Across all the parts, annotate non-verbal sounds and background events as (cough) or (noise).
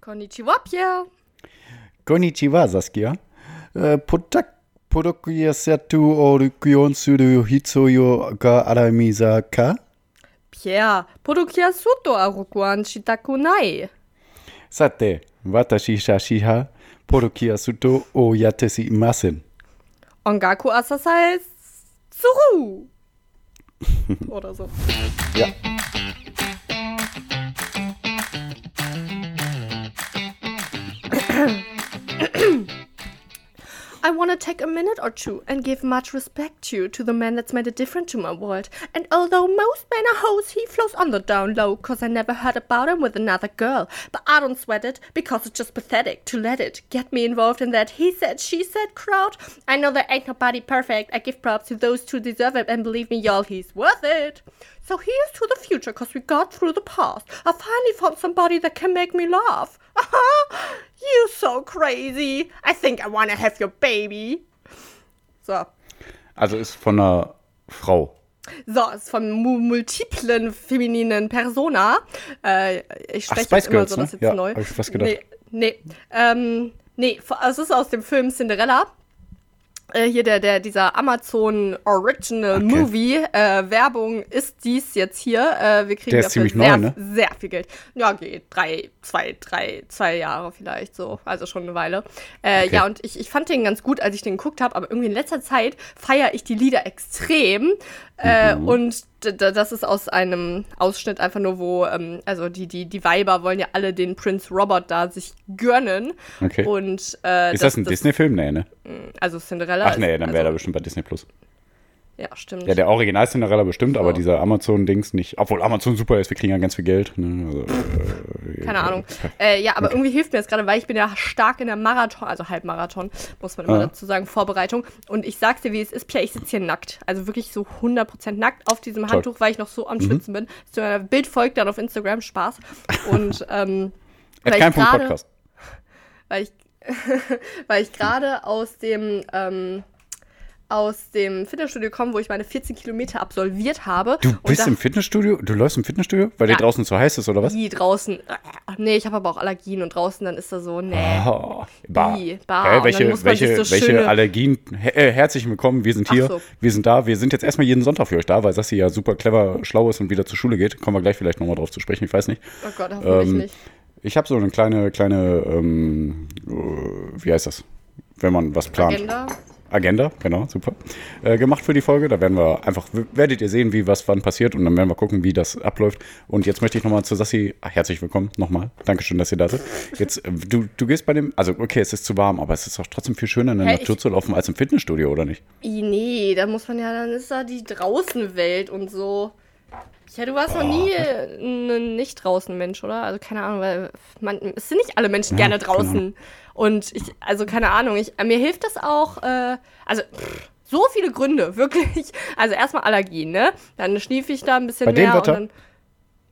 Konnichiwa, Pierre. Konnichiwa, Saskia. Uh, ポロクヤセトを録音する必要があるみざかピア、ポロクヤソトは録音したくない。さて、私、シャシ派、ポロクヤソトをやっていません。音楽は支えする。oder so. Ja. (coughs) I want to take a minute or two and give much respect to to the man that's made a difference to my world. And although most men are hoes, he flows on the down low, cause I never heard about him with another girl. But I don't sweat it, because it's just pathetic to let it get me involved in that he said, she said crowd. I know there ain't nobody perfect. I give props to those who deserve it, and believe me, y'all, he's worth it. So here's to the future, cause we got through the past. I finally found somebody that can make me laugh. (laughs) you so crazy. I think I wanna have your baby. So. Also ist von einer Frau. So, ist von mu multiplen femininen Persona. Äh, ich Ach, spreche Spice jetzt immer Girls, so, ne? das jetzt Ja, neu. hab ich fast gedacht. Nee, nee. Ähm, nee, es ist aus dem Film Cinderella. Äh, hier der, der, dieser Amazon Original Okay. Movie äh, Werbung ist dies jetzt hier. Äh, wir kriegen Der ist dafür ziemlich sehr, neu, ne? sehr viel Geld. Ja, geht drei, zwei, drei, zwei Jahre vielleicht so. Also schon eine Weile. Äh, Okay. Ja, und ich, ich fand den ganz gut, als ich den geguckt habe, aber irgendwie in letzter Zeit feiere ich die Lieder extrem. Äh, Mhm. und das ist aus einem Ausschnitt einfach nur, wo, ähm, also die, die, die Weiber wollen ja alle den Prince Robert da sich gönnen. Okay. Und, äh, Ist das ein Disney-Film? Nee, ne? Also Cinderella. Ach nee, dann wäre er also, bestimmt bei Disney Plus. Ja, stimmt. Ja, der Original Cinderella bestimmt, aber So. dieser Amazon-Dings nicht. Obwohl Amazon super ist, wir kriegen ja ganz viel Geld. Ne? Also, äh, Keine Ahnung. Äh, ja, aber irgendwie hilft mir das gerade, weil ich bin ja stark in der Marathon, also Halbmarathon, muss man immer Ah. dazu sagen, Vorbereitung. Und ich sag's dir, wie es ist, Pierre, ich sitze hier nackt. Also wirklich so 100% nackt auf diesem Toll. Mhm. Handtuch, weil ich noch so am Schwitzen bin. So ein Bild folgt dann auf Instagram, Spaß. Und (laughs) ähm, weil kein ich Punkt gerade- Podcast. (laughs) weil ich, (laughs) weil ich gerade aus dem ähm, aus dem Fitnessstudio komme, wo ich meine 14 Kilometer absolviert habe. Du bist im Fitnessstudio? Du läufst im Fitnessstudio? Weil Ja. dir draußen zu heiß ist, oder was? Wie draußen. äh, Nee, ich habe aber auch Allergien und draußen dann ist da so, nee. Oh, bah. Wie? Bah. Dann welche welche, so welche Allergien? He äh, herzlich willkommen, wir sind hier, so. wir sind da. Wir sind jetzt erstmal jeden Sonntag für euch da, weil Sassi ja super clever, schlau ist und wieder zur Schule geht. Kommen wir gleich vielleicht nochmal drauf zu sprechen, ich weiß nicht. Oh Gott, hoffentlich Ähm, nicht. Ich habe so eine kleine, kleine, ähm, äh, wie heißt das? Wenn man was plant. Agenda. Agenda, genau, super. Äh, gemacht für die Folge. Da werden wir einfach, werdet ihr sehen, wie was wann passiert und dann werden wir gucken, wie das abläuft. Und jetzt möchte ich nochmal zu Sassi, ach, herzlich willkommen nochmal. Dankeschön, dass ihr da seid. Jetzt, äh, du, du gehst bei dem, also okay, es ist zu warm, aber es ist auch trotzdem viel schöner in der Hä, Natur ich- zu laufen als im Fitnessstudio, oder nicht? Nee, da muss man ja, dann ist da die Draußenwelt und so. Ja, du warst noch nie ein Nicht-Draußen-Mensch, oder? Also keine Ahnung, weil man, es sind nicht alle Menschen Ja, gerne draußen. Und ich, also keine Ahnung, ich, mir hilft das auch, äh, also pff, so viele Gründe, (laughs) wirklich. Also erstmal Allergien, ne? Dann schniefe ich da ein bisschen Bei dem mehr Wetter? und dann.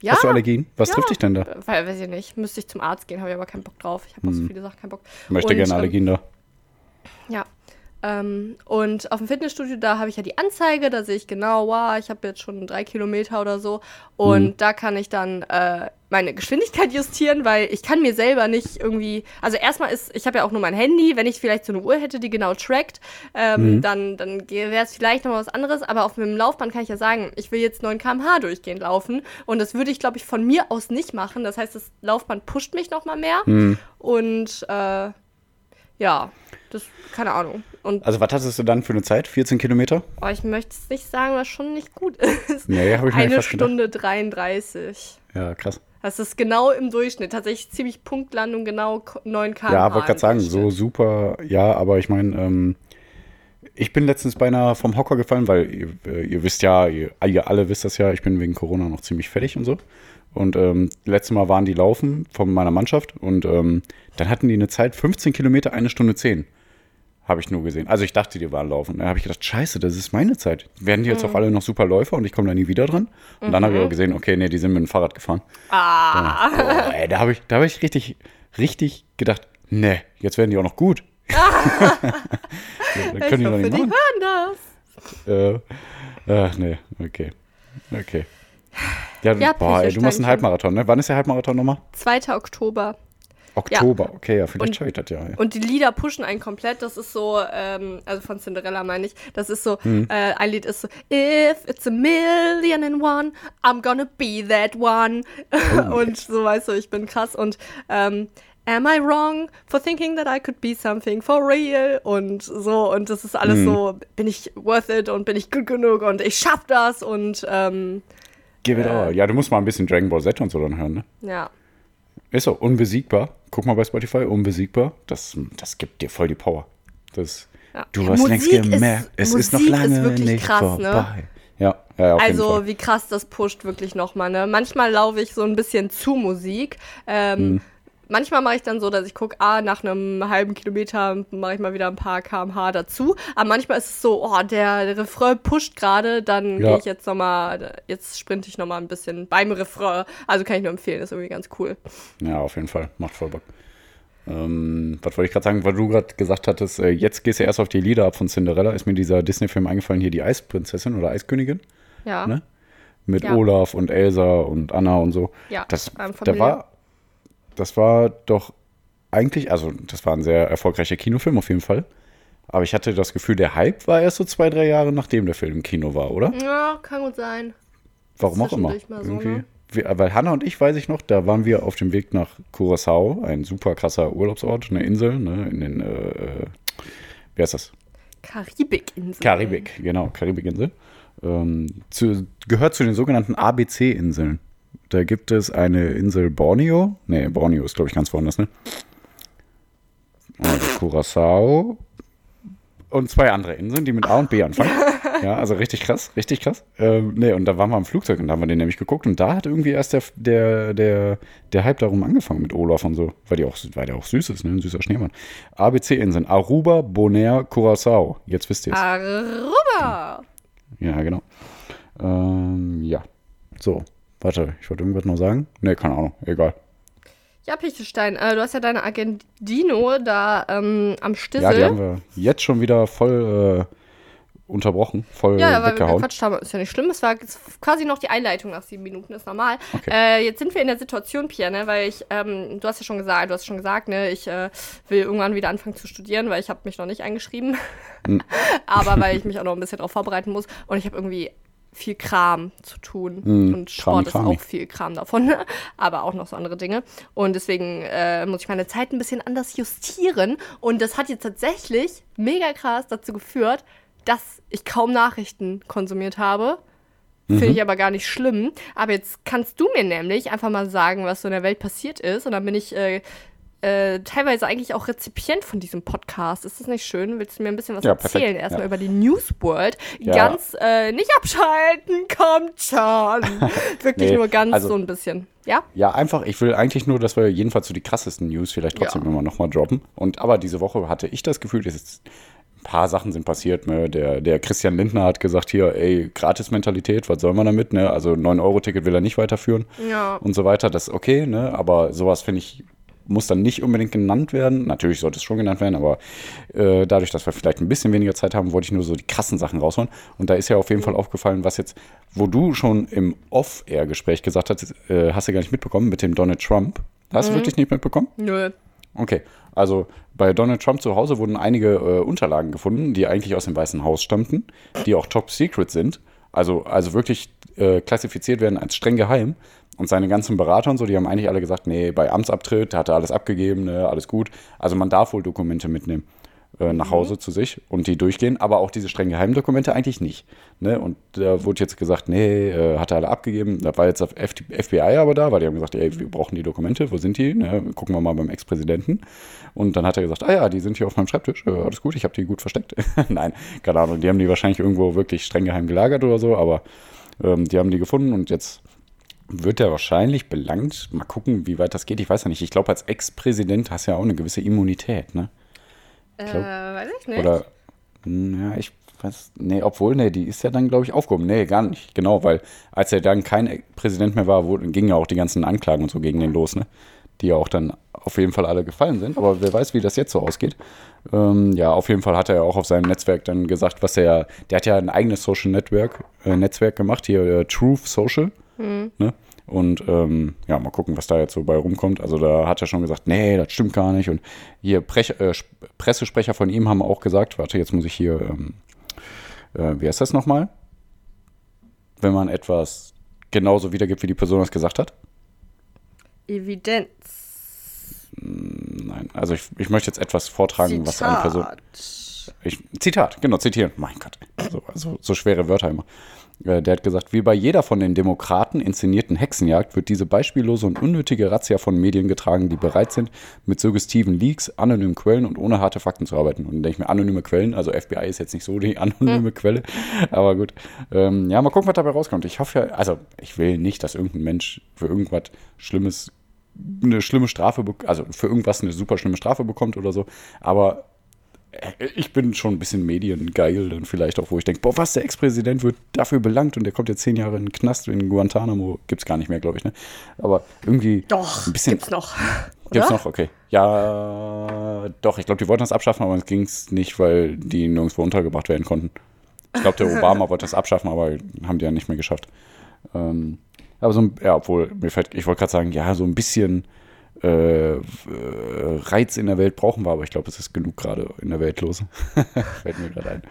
Ja, Hast du Allergien? Was ja. trifft dich denn da? Weil, weiß ich nicht, müsste ich zum Arzt gehen, habe ich aber keinen Bock drauf. Ich habe auf so viele Sachen keinen Bock. Ich möchte Und, gerne ähm, Allergien da. ja. Ähm, und auf dem Fitnessstudio, da habe ich ja die Anzeige, da sehe ich genau, wow, ich habe jetzt schon drei Kilometer oder so. Und Mhm. da kann ich dann äh, meine Geschwindigkeit justieren, weil ich kann mir selber nicht irgendwie. Also erstmal ist, ich habe ja auch nur mein Handy, wenn ich vielleicht so eine Uhr hätte, die genau trackt, ähm, Mhm. dann, dann wäre es vielleicht noch was anderes. Aber auf dem Laufband kann ich ja sagen, ich will jetzt 9 km/h durchgehend laufen. Und das würde ich, glaube ich, von mir aus nicht machen. Das heißt, das Laufband pusht mich noch mal mehr. Mhm. Und äh, ja, das, keine Ahnung. Und Also was hattest du dann für eine Zeit? 14 Kilometer? oh, ich möchte es nicht sagen, was schon nicht gut (laughs) ist. Nee, habe ich mir Eine fast gedacht. Stunde 33. Ja, krass. Das ist genau im Durchschnitt. Tatsächlich ziemlich Punktlandung, genau ko- 9 km. Ja, wollte gerade sagen, so super, ja, aber ich meine, ähm, ich bin letztens beinahe vom Hocker gefallen, weil ihr, äh, ihr wisst ja, ihr, ihr alle wisst das ja, ich bin wegen Corona noch ziemlich fertig und so. Und ähm, letztes Mal waren die laufen von meiner Mannschaft und ähm, dann hatten die eine Zeit 15 Kilometer, eine Stunde 10. Habe ich nur gesehen. Also ich dachte, die waren laufen. Da habe ich gedacht, scheiße, das ist meine Zeit. Werden die jetzt Mhm. auch alle noch super Läufer und ich komme da nie wieder dran? Und dann habe ich aber gesehen, okay, nee, die sind mit dem Fahrrad gefahren. Ah, Oh, ey, da habe ich, da hab ich richtig, richtig gedacht, nee, jetzt werden die auch noch gut. ja, (laughs) (laughs) dann ich können die doch hoffe, nicht die machen. hören das. Äh, ach, nee, okay. Okay. Ja, Ja, boah, ey, du machst einen. Halbmarathon, ne? Wann ist der Halbmarathon nochmal? 2. Oktober. Oktober, okay, ja, vielleicht schaue ich das ja. ja. Und die Lieder pushen einen komplett. Das ist so, ähm, also von Cinderella meine ich, das ist so, Hm. äh, ein Lied ist so, If it's a million and one, I'm gonna be that one. Oh. (laughs) und so, weißt du, ich bin krass. Und ähm, Am I wrong for thinking that I could be something for real? Und so, und das ist alles so, bin ich worth it und bin ich gut genug und ich schaff das und ähm, Give it all. Ja, du musst mal ein bisschen Dragon Ball Z und so dann hören, ne? ja. Ist so, unbesiegbar. Guck mal bei Spotify, unbesiegbar. Das, das gibt dir voll die Power. Das, Ja. Du hast Musik längst ist- gemerkt, es ist noch Musik ist lange wirklich nicht krass, ne? vorbei. Ja, ja, ja, Also wie krass das pusht wirklich nochmal. Ne? Manchmal laufe ich so ein bisschen zu Musik. Ähm, Hm. Manchmal mache ich dann so, dass ich gucke, ah, nach einem halben Kilometer mache ich mal wieder ein paar kmh dazu. Aber manchmal ist es so, oh, der, der Refrain pusht gerade, dann Ja. gehe ich jetzt nochmal, jetzt sprinte ich nochmal ein bisschen beim Refrain. Also kann ich nur empfehlen, ist irgendwie ganz cool. Ja, auf jeden Fall. Macht voll Bock. Ähm, was wollte ich gerade sagen, weil du gerade gesagt hattest, äh, jetzt gehst du erst auf die Lieder ab von Cinderella, ist mir dieser Disney-Film eingefallen, hier die Eisprinzessin oder Eiskönigin, Ja. ne? Mit Ja. Olaf und Elsa und Anna und so. Ja, das, ähm, Familie. war, das war doch eigentlich, also das war ein sehr erfolgreicher Kinofilm auf jeden Fall. Aber ich hatte das Gefühl, der Hype war erst so zwei, drei Jahre nachdem der Film im Kino war, oder? Ja, kann gut sein. Warum auch immer. so, ne? Weil Hannah und ich, weiß ich noch, da waren wir auf dem Weg nach Curacao, ein super krasser Urlaubsort, eine Insel, ne, in den, äh, äh, wie heißt das? Karibikinsel. Karibik, genau, Karibikinsel. Ähm, zu, gehört zu den sogenannten ABC-Inseln. Da gibt es eine Insel Borneo. Nee, Borneo ist, glaube ich, ganz woanders, ne? Also Curacao und zwei andere Inseln, die mit A und B anfangen. (laughs) Ja, also richtig krass, richtig krass. Ähm, nee, und da waren wir am Flugzeug und da haben wir den nämlich geguckt und da hat irgendwie erst der, der, der, der Hype darum angefangen mit Olaf und so, weil, die auch, weil der auch süß ist, ne? ein süßer Schneemann. ABC-Inseln, Aruba, Bonaire, Curacao. Jetzt wisst ihr es. Aruba. Ja, genau. Ähm, ja. So, warte, ich wollte irgendwas noch sagen. Nee, keine Ahnung, egal. Ja, Pichelstein, äh, du hast ja deine Argentino da ähm, am Stissel. Ja, die haben wir jetzt schon wieder voll äh, unterbrochen, voll Ja, weil wir gequatscht haben, ist ja nicht schlimm. Es war quasi noch die Einleitung nach sieben Minuten, ist normal. Okay. Äh, jetzt sind wir in der Situation, Pierre, ne, weil ich, ähm, du hast ja schon gesagt, du hast schon gesagt, ne, ich äh, will irgendwann wieder anfangen zu studieren, weil ich habe mich noch nicht eingeschrieben. Hm. (laughs) Aber weil ich mich auch noch ein bisschen darauf vorbereiten muss und ich habe irgendwie viel Kram zu tun Hm, und Sport ist Krami, auch viel Kram davon, (laughs) aber auch noch so andere Dinge und deswegen äh, muss ich meine Zeit ein bisschen anders justieren und das hat jetzt tatsächlich mega krass dazu geführt, dass ich kaum Nachrichten konsumiert habe. Finde ich aber gar nicht schlimm. Aber jetzt kannst du mir nämlich einfach mal sagen, was so in der Welt passiert ist. Und dann bin ich äh, äh, teilweise eigentlich auch Rezipient von diesem Podcast. Ist das nicht schön? Willst du mir ein bisschen was Ja, erzählen? perfekt. Erstmal Ja. über die News World. Ja. Ganz äh, nicht abschalten, kommt schon. (laughs) Wirklich Nee, nur ganz also- so ein bisschen. Ja? Ja, einfach, ich will eigentlich nur, dass wir jedenfalls so die krassesten News vielleicht trotzdem Ja. immer nochmal droppen. Und aber diese Woche hatte ich das Gefühl, dass jetzt ein paar Sachen sind passiert. Ne? Der, der Christian Lindner hat gesagt, hier, ey, Gratis-Mentalität, was soll man damit? Ne? Also 9-Euro-Ticket will er nicht weiterführen Ja. und so weiter. Das ist okay, ne? aber sowas finde ich, muss dann nicht unbedingt genannt werden. Natürlich sollte es schon genannt werden, aber äh, dadurch, dass wir vielleicht ein bisschen weniger Zeit haben, wollte ich nur so die krassen Sachen rausholen. Und da ist ja auf jeden Fall aufgefallen, was jetzt, wo du schon im Off-Air-Gespräch gesagt hast, äh, hast du gar nicht mitbekommen mit dem Donald Trump. Hast du wirklich nicht mitbekommen? Nö. Okay, also bei Donald Trump zu Hause wurden einige äh, Unterlagen gefunden, die eigentlich aus dem Weißen Haus stammten, die auch top secret sind, also, also wirklich äh, klassifiziert werden als streng geheim. Und seine ganzen Berater und so, die haben eigentlich alle gesagt, nee, bei Amtsabtritt hat er alles abgegeben, ne, alles gut. Also man darf wohl Dokumente mitnehmen äh, nach Hause zu sich und die durchgehen, aber auch diese streng geheimen Dokumente eigentlich nicht. Ne? Und da wurde jetzt gesagt, nee, äh, hat er alle abgegeben. Da war jetzt das FBI aber da, weil die haben gesagt, ey, wir brauchen die Dokumente, wo sind die? Ne? Gucken wir mal beim Ex-Präsidenten. Und dann hat er gesagt, ah ja, die sind hier auf meinem Schreibtisch, äh, alles gut, ich habe die gut versteckt. (laughs) Nein, keine Ahnung, die haben die wahrscheinlich irgendwo wirklich streng geheim gelagert oder so, aber ähm, die haben die gefunden und jetzt wird er wahrscheinlich belangt. Mal gucken, wie weit das geht. Ich weiß ja nicht. Ich glaube, als Ex-Präsident hast du ja auch eine gewisse Immunität, ne? Äh, glaub- weiß ich nicht. Oder, hm, ja, ich weiß, nee, obwohl, nee, die ist ja dann, glaube ich, aufgehoben. Nee, gar nicht, genau, weil als er dann kein Präsident mehr war, wurden, gingen ja auch die ganzen Anklagen und so gegen den los, ne? Die ja auch dann auf jeden Fall alle gefallen sind. Aber wer weiß, wie das jetzt so ausgeht. Ähm, ja, auf jeden Fall hat er ja auch auf seinem Netzwerk dann gesagt, was er, der hat ja ein eigenes Social Network, äh, Netzwerk gemacht, hier äh, Truth Social. Ne? Und ähm, ja, mal gucken, was da jetzt so bei rumkommt. Also da hat er schon gesagt, nee, das stimmt gar nicht. Und hier Prech, äh, Pressesprecher von ihm haben auch gesagt, warte, jetzt muss ich hier, ähm, äh, wie heißt das nochmal? Wenn man etwas genauso wiedergibt, wie die Person das gesagt hat? Evidenz. Nein, also ich, ich möchte jetzt etwas vortragen, was eine Person. Ich, Zitat, genau, zitieren. Mein Gott, so, also, so schwere Wörter immer. Äh, der hat gesagt, wie bei jeder von den Demokraten inszenierten Hexenjagd wird diese beispiellose und unnötige Razzia von Medien getragen, die bereit sind, mit suggestiven Leaks, anonymen Quellen und ohne harte Fakten zu arbeiten. Und dann denke ich mir, anonyme Quellen, also FBI ist jetzt nicht so die (laughs) anonyme hm. Quelle, aber gut. Ähm, ja, mal gucken, was dabei rauskommt. Ich hoffe ja, also ich will nicht, dass irgendein Mensch für irgendwas Schlimmes eine schlimme Strafe, also für irgendwas eine super schlimme Strafe bekommt oder so. Aber ich bin schon ein bisschen mediengeil dann vielleicht auch, wo ich denke, boah, was, der Ex-Präsident wird dafür belangt und der kommt jetzt zehn Jahre in den Knast in Guantanamo. Gibt's gar nicht mehr, glaube ich, ne? Aber irgendwie doch, ein bisschen. Gibt's noch. Gibt's noch, okay. Ja, doch, ich glaube, die wollten das abschaffen, aber es ging's nicht, weil die nirgendwo untergebracht werden konnten. Ich glaube, der (laughs) Obama wollte das abschaffen, aber haben die ja nicht mehr geschafft. Ähm, aber so ein, ja, obwohl, mir fällt, ich wollte gerade sagen, ja, so ein bisschen äh, Reiz in der Welt brauchen wir, aber ich glaube, es ist genug gerade in der Welt los. (laughs) Fällt mir gerade ein.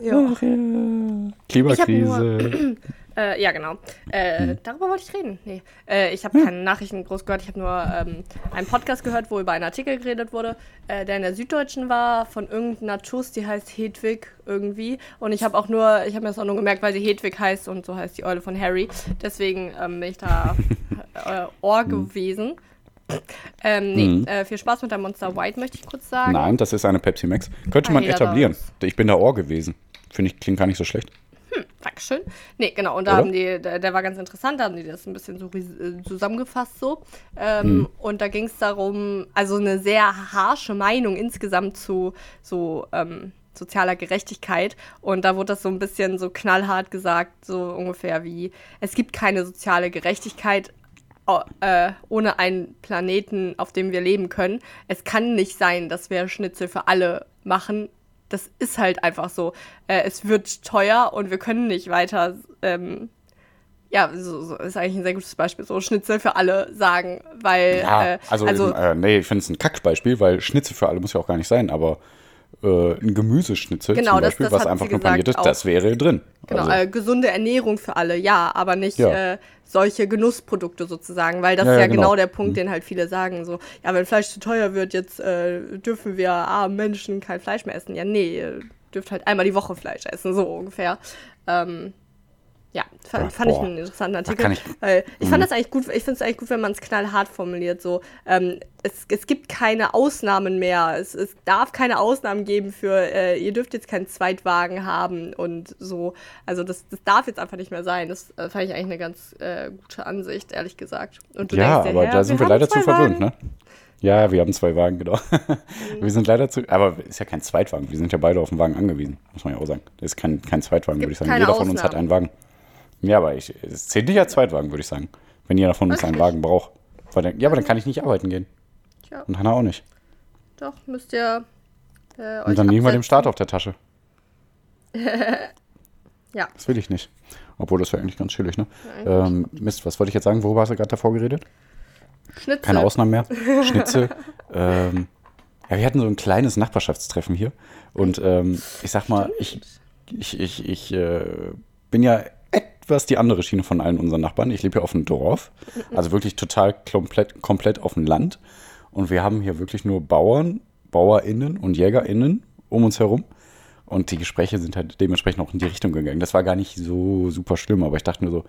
Ja. Ach, ja. Klimakrise. äh, ja, genau. Äh, hm. Darüber wollte ich reden. Nee. Äh, ich habe hm. keine Nachrichten groß gehört. Ich habe nur ähm, einen Podcast gehört, wo über einen Artikel geredet wurde, äh, der in der Süddeutschen war, von irgendeiner Tuss, die heißt Hedwig irgendwie. Und ich habe auch nur, ich habe mir das auch nur gemerkt, weil sie Hedwig heißt und so heißt die Eule von Harry. Deswegen ähm, bin ich da (laughs) äh, Ohr hm. gewesen. Ähm, nee, mhm. äh, viel Spaß mit der Monster White, möchte ich kurz sagen. Nein, das ist eine Pepsi Max. Könnte ah, man etablieren. Raus. Ich bin da Ohr gewesen. Finde ich, klingt gar nicht so schlecht. Hm, Dankeschön. Nee, genau, und da Oder? haben die, der, der, war ganz interessant, da haben die das ein bisschen so äh, zusammengefasst so. Ähm, mhm. Und da ging es darum, also eine sehr harsche Meinung insgesamt zu so ähm, sozialer Gerechtigkeit. Und da wurde das so ein bisschen so knallhart gesagt, so ungefähr wie, es gibt keine soziale Gerechtigkeit, äh, ohne einen Planeten, auf dem wir leben können. Es kann nicht sein, dass wir Schnitzel für alle machen. Das ist halt einfach so. Äh, es wird teuer und wir können nicht weiter. Ähm, ja, so, so, ist eigentlich ein sehr gutes Beispiel, so Schnitzel für alle sagen, weil. Ja, äh, also, also eben, äh, nee, ich finde es ein Kackbeispiel, weil Schnitzel für alle muss ja auch gar nicht sein, aber äh, ein Gemüseschnitzel genau, zum Beispiel, das, das was einfach nur paniert ist, das wäre drin. Genau, also. äh, gesunde Ernährung für alle, ja, aber nicht ja. Äh, solche Genussprodukte sozusagen, weil das ja, ist ja, genau. genau. der Punkt, mhm. den halt viele sagen, so, ja, wenn Fleisch zu teuer wird, jetzt äh, dürfen wir armen Menschen kein Fleisch mehr essen. Ja, nee, ihr dürft halt einmal die Woche Fleisch essen, so ungefähr. Ähm, ja, fand, fand ich einen interessanten Artikel. Ich, weil ich fand mhm. das eigentlich gut, ich finde es eigentlich gut, wenn man es knallhart formuliert. So, ähm, es, es gibt keine Ausnahmen mehr. Es, es darf keine Ausnahmen geben für, äh, ihr dürft jetzt keinen Zweitwagen haben und so. Also das, das darf jetzt einfach nicht mehr sein. Das äh, fand ich eigentlich eine ganz äh, gute Ansicht, ehrlich gesagt. Und du ja, denkst, aber da sind wir, wir leider zu verwöhnt, ne? Ja, wir haben zwei Wagen, genau. Mhm. Wir sind leider zu. Aber ist ja kein Zweitwagen. Wir sind ja beide auf den Wagen angewiesen, muss man ja auch sagen. Das ist kein, kein Zweitwagen, würde ich sagen. Jeder von uns hat einen Wagen. Ja, aber ich, es zählt nicht als Zweitwagen, würde ich sagen. Wenn jeder von uns einen Wagen braucht. Dann, ja, aber dann kann ich nicht arbeiten gehen. Tja. Und Hannah auch nicht. Doch, müsst ihr. Äh, Und dann liegen wir dem Start auf der Tasche. (laughs) ja. Das will ich nicht. Obwohl, das wäre eigentlich ganz chillig, ne? ähm, Mist, was wollte ich jetzt sagen? Worüber hast du gerade davor geredet? Schnitzel. Keine Ausnahmen mehr. (laughs) Schnitzel. ähm, ja, wir hatten so ein kleines Nachbarschaftstreffen hier. Und ähm, ich sag mal, ich, ich, ich, ich äh, bin ja etwas die andere Schiene von allen unseren Nachbarn. Ich lebe hier auf dem Dorf, also wirklich total komplett, komplett auf dem Land. Und wir haben hier wirklich nur Bauern, BauerInnen und JägerInnen um uns herum. Und die Gespräche sind halt dementsprechend auch in die Richtung gegangen. Das war gar nicht so super schlimm, aber ich dachte nur so,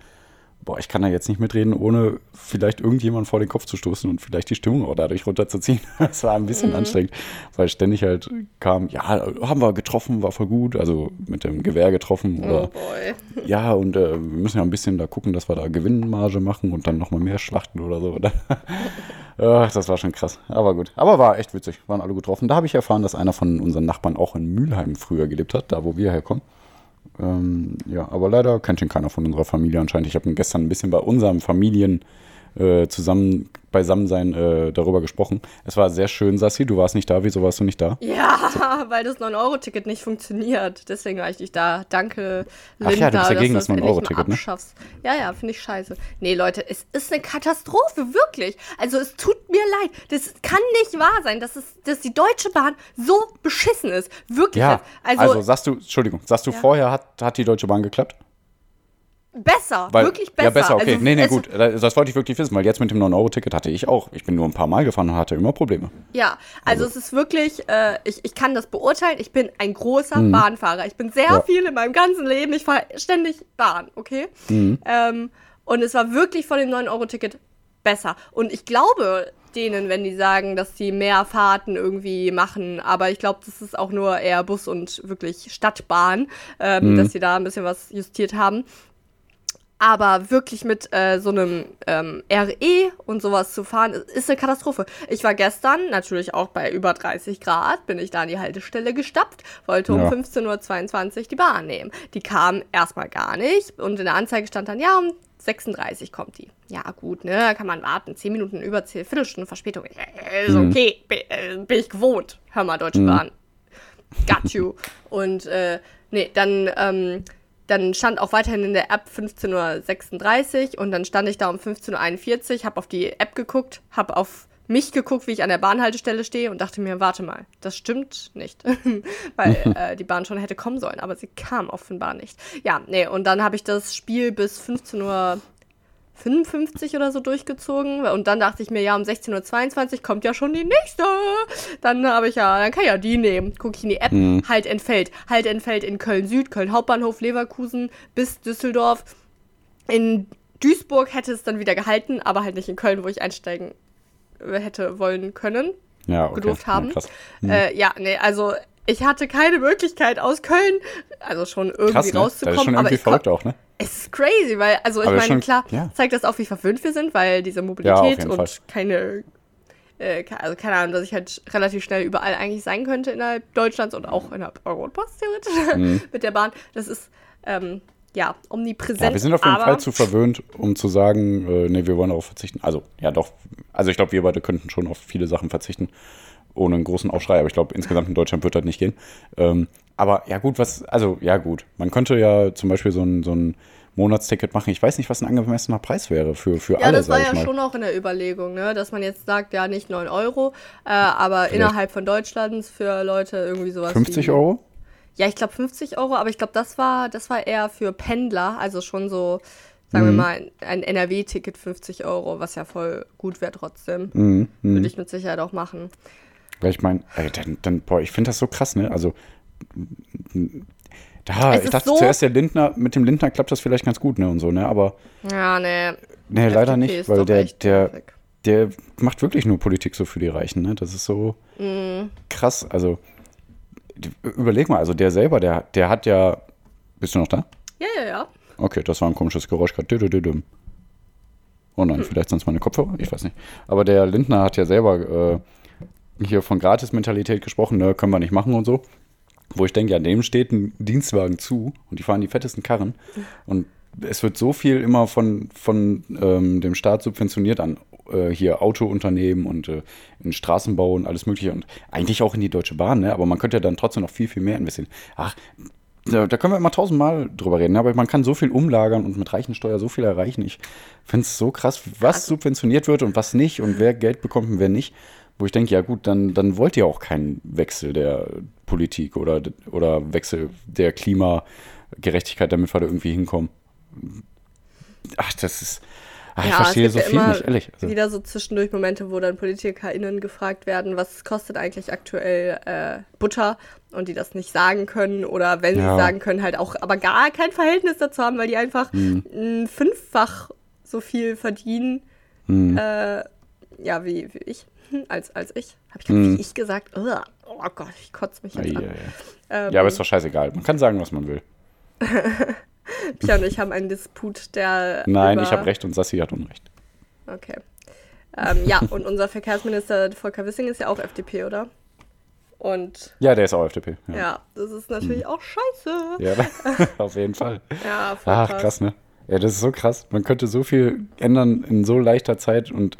boah, ich kann da jetzt nicht mitreden, ohne vielleicht irgendjemand vor den Kopf zu stoßen und vielleicht die Stimmung auch dadurch runterzuziehen. (laughs) Das war ein bisschen mhm. anstrengend, weil ständig halt kam, ja, haben wir getroffen, war voll gut, also mit dem Gewehr getroffen. Oder, oh. (laughs) Ja, und äh, wir müssen ja ein bisschen da gucken, dass wir da Gewinnmarge machen und dann nochmal mehr schlachten oder so. (laughs) Ach, das war schon krass. Aber gut. Aber war echt witzig. Waren alle getroffen. Da habe ich erfahren, dass einer von unseren Nachbarn auch in Mülheim früher gelebt hat, da wo wir herkommen. Ähm, ja, aber leider kennt ihn keiner von unserer Familie anscheinend. Ich habe ihn gestern ein bisschen bei unserem Familien äh, zusammen Beisammensein äh, darüber gesprochen. Es war sehr schön, Sassi. Du warst nicht da. Wieso warst du nicht da? Ja, (laughs) weil das 9-Euro-Ticket nicht funktioniert. Deswegen war ich nicht da. Danke, Ach ja, du bist ja gegen das 9-Euro-Ticket, ne? Ja, ja, finde ich scheiße. Nee, Leute, es ist eine Katastrophe, wirklich. Also es tut mir leid. Das kann nicht wahr sein, dass, es, dass die Deutsche Bahn so beschissen ist. Wirklich. Ja, also, also sagst du, Entschuldigung, sagst du, ja. vorher hat, hat die Deutsche Bahn geklappt? Besser, weil, wirklich besser. Ja, besser, okay. Also, nee, nee, gut. Das wollte ich wirklich wissen, weil jetzt mit dem 9-Euro-Ticket hatte ich auch. Ich bin nur ein paar Mal gefahren und hatte immer Probleme. Ja, also, also. es ist wirklich, äh, ich, ich kann das beurteilen. Ich bin ein großer mhm. Bahnfahrer. Ich bin sehr ja. viel in meinem ganzen Leben. Ich fahre ständig Bahn, okay? Mhm. Ähm, und es war wirklich von dem 9-Euro-Ticket besser. Und ich glaube denen, wenn die sagen, dass sie mehr Fahrten irgendwie machen. Aber ich glaube, das ist auch nur eher Bus und wirklich Stadtbahn, ähm, mhm. dass sie da ein bisschen was justiert haben. Aber wirklich mit äh, so einem ähm, RE und sowas zu fahren, ist eine Katastrophe. Ich war gestern natürlich auch bei über 30 Grad, bin ich da an die Haltestelle gestapft, wollte um ja. 15.22 Uhr die Bahn nehmen. Die kam erstmal gar nicht und in der Anzeige stand dann, ja, um 36 kommt die. Ja, gut, ne, kann man warten. 10 Minuten über 10, Viertelstunde Verspätung. Ist mhm. okay, bin, äh, bin ich gewohnt. Hör mal, Deutsche mhm. Bahn. Got you. und, äh, nee, dann, ähm, dann stand auch weiterhin in der App 15.36 Uhr und dann stand ich da um 15.41 Uhr, habe auf die App geguckt, habe auf mich geguckt, wie ich an der Bahnhaltestelle stehe und dachte mir, warte mal, das stimmt nicht. (laughs) Weil (laughs) äh, die Bahn schon hätte kommen sollen, aber sie kam offenbar nicht. Ja, nee, und dann habe ich das Spiel bis 15 Uhr 55 oder so durchgezogen. Und dann dachte ich mir, ja, um 16.22 Uhr kommt ja schon die nächste. Dann habe ich ja, dann kann ich ja die nehmen. Gucke ich in die App, mhm. halt entfällt. Halt entfällt in Köln Süd, Köln Hauptbahnhof, Leverkusen bis Düsseldorf. In Duisburg hätte es dann wieder gehalten, aber halt nicht in Köln, wo ich einsteigen hätte wollen können. Ja, okay. gedurft haben. Ja, mhm. äh, ja, nee, also ich hatte keine Möglichkeit aus Köln, also schon irgendwie krass, ne? rauszukommen. Das ist schon irgendwie verrückt auch, ne? Es ist crazy, weil, also ich meine, schon, klar, ja. zeigt das auch, wie verwöhnt wir sind, weil diese Mobilität ja, und Fall. keine, äh, also keine Ahnung, dass ich halt relativ schnell überall eigentlich sein könnte innerhalb Deutschlands und auch innerhalb Europas theoretisch mhm. (laughs) mit der Bahn. Das ist, ähm, ja, omnipräsent. Ja, wir sind auf jeden Fall zu verwöhnt, um zu sagen, äh, nee, wir wollen darauf verzichten. Also, ja, doch. Also, ich glaube, wir beide könnten schon auf viele Sachen verzichten, ohne einen großen Aufschrei. Aber ich glaube, insgesamt in Deutschland wird das nicht gehen. Ähm, aber ja, gut, was, also ja, gut. Man könnte ja zum Beispiel so ein, so ein Monatsticket machen. Ich weiß nicht, was ein angemessener Preis wäre für, für ja, alle. Ja, das war ja schon auch in der Überlegung, ne? dass man jetzt sagt, ja, nicht 9 Euro, äh, aber Vielleicht. innerhalb von Deutschlands für Leute irgendwie sowas. 50 wie, Euro? Ja, ich glaube 50 Euro, aber ich glaube, das war, das war eher für Pendler, also schon so, sagen mhm. wir mal, ein NRW-Ticket 50 Euro, was ja voll gut wäre trotzdem. Mhm. mhm. Würde ich mit Sicherheit auch machen. Weil ich meine, dann, dann, boah, ich finde das so krass, ne? Also da, ich dachte so zuerst, der Lindner, mit dem Lindner klappt das vielleicht ganz gut, ne, und so, ne, aber. Ja, ne. Ne, leider nicht, weil der, der, der macht wirklich nur Politik so für die Reichen, ne, das ist so mhm. krass, also, überleg mal, also der selber, der, der hat ja, bist du noch da? Ja, ja, ja. Okay, das war ein komisches Geräusch gerade. Oh nein, hm. vielleicht sind es meine Kopfhörer, ich weiß nicht. Aber der Lindner hat ja selber äh, hier von Gratis-Mentalität gesprochen, ne, können wir nicht machen und so wo ich denke, ja, dem steht ein Dienstwagen zu und die fahren die fettesten Karren. Und es wird so viel immer von, von ähm, dem Staat subventioniert an äh, hier Autounternehmen und äh, in Straßenbau und alles Mögliche und eigentlich auch in die Deutsche Bahn, ne? aber man könnte ja dann trotzdem noch viel, viel mehr investieren. Ach, da, da können wir immer tausendmal drüber reden, ne? aber man kann so viel umlagern und mit Reichensteuer so viel erreichen. Ich finde es so krass, was subventioniert wird und was nicht und wer Geld bekommt und wer nicht wo ich denke, ja gut, dann, dann wollt ihr auch keinen Wechsel der Politik oder, oder Wechsel der Klimagerechtigkeit, damit wir da irgendwie hinkommen. Ach, das ist. Ach, ja, ich verstehe so ja viel nicht, ehrlich. Also. Wieder so zwischendurch Momente, wo dann PolitikerInnen gefragt werden, was kostet eigentlich aktuell äh, Butter und die das nicht sagen können oder wenn ja. sie sagen können, halt auch aber gar kein Verhältnis dazu haben, weil die einfach hm. fünffach so viel verdienen. Hm. Äh, ja, wie, wie ich. Als, als ich. Habe ich hm. ich gesagt? Oh Gott, ich kotze mich jetzt ja, an. Ja, ähm, ja, aber ist doch scheißegal. Man kann sagen, was man will. (laughs) Pia und ich haben einen Disput, der. Nein, ich habe Recht und Sassi hat Unrecht. Okay. Ähm, ja, und unser Verkehrsminister Volker Wissing ist ja auch FDP, oder? Und ja, der ist auch FDP. Ja, ja das ist natürlich hm. auch scheiße. Ja, (laughs) auf jeden Fall. Ja, voll Ach, krass. krass, ne? Ja, das ist so krass. Man könnte so viel ändern in so leichter Zeit und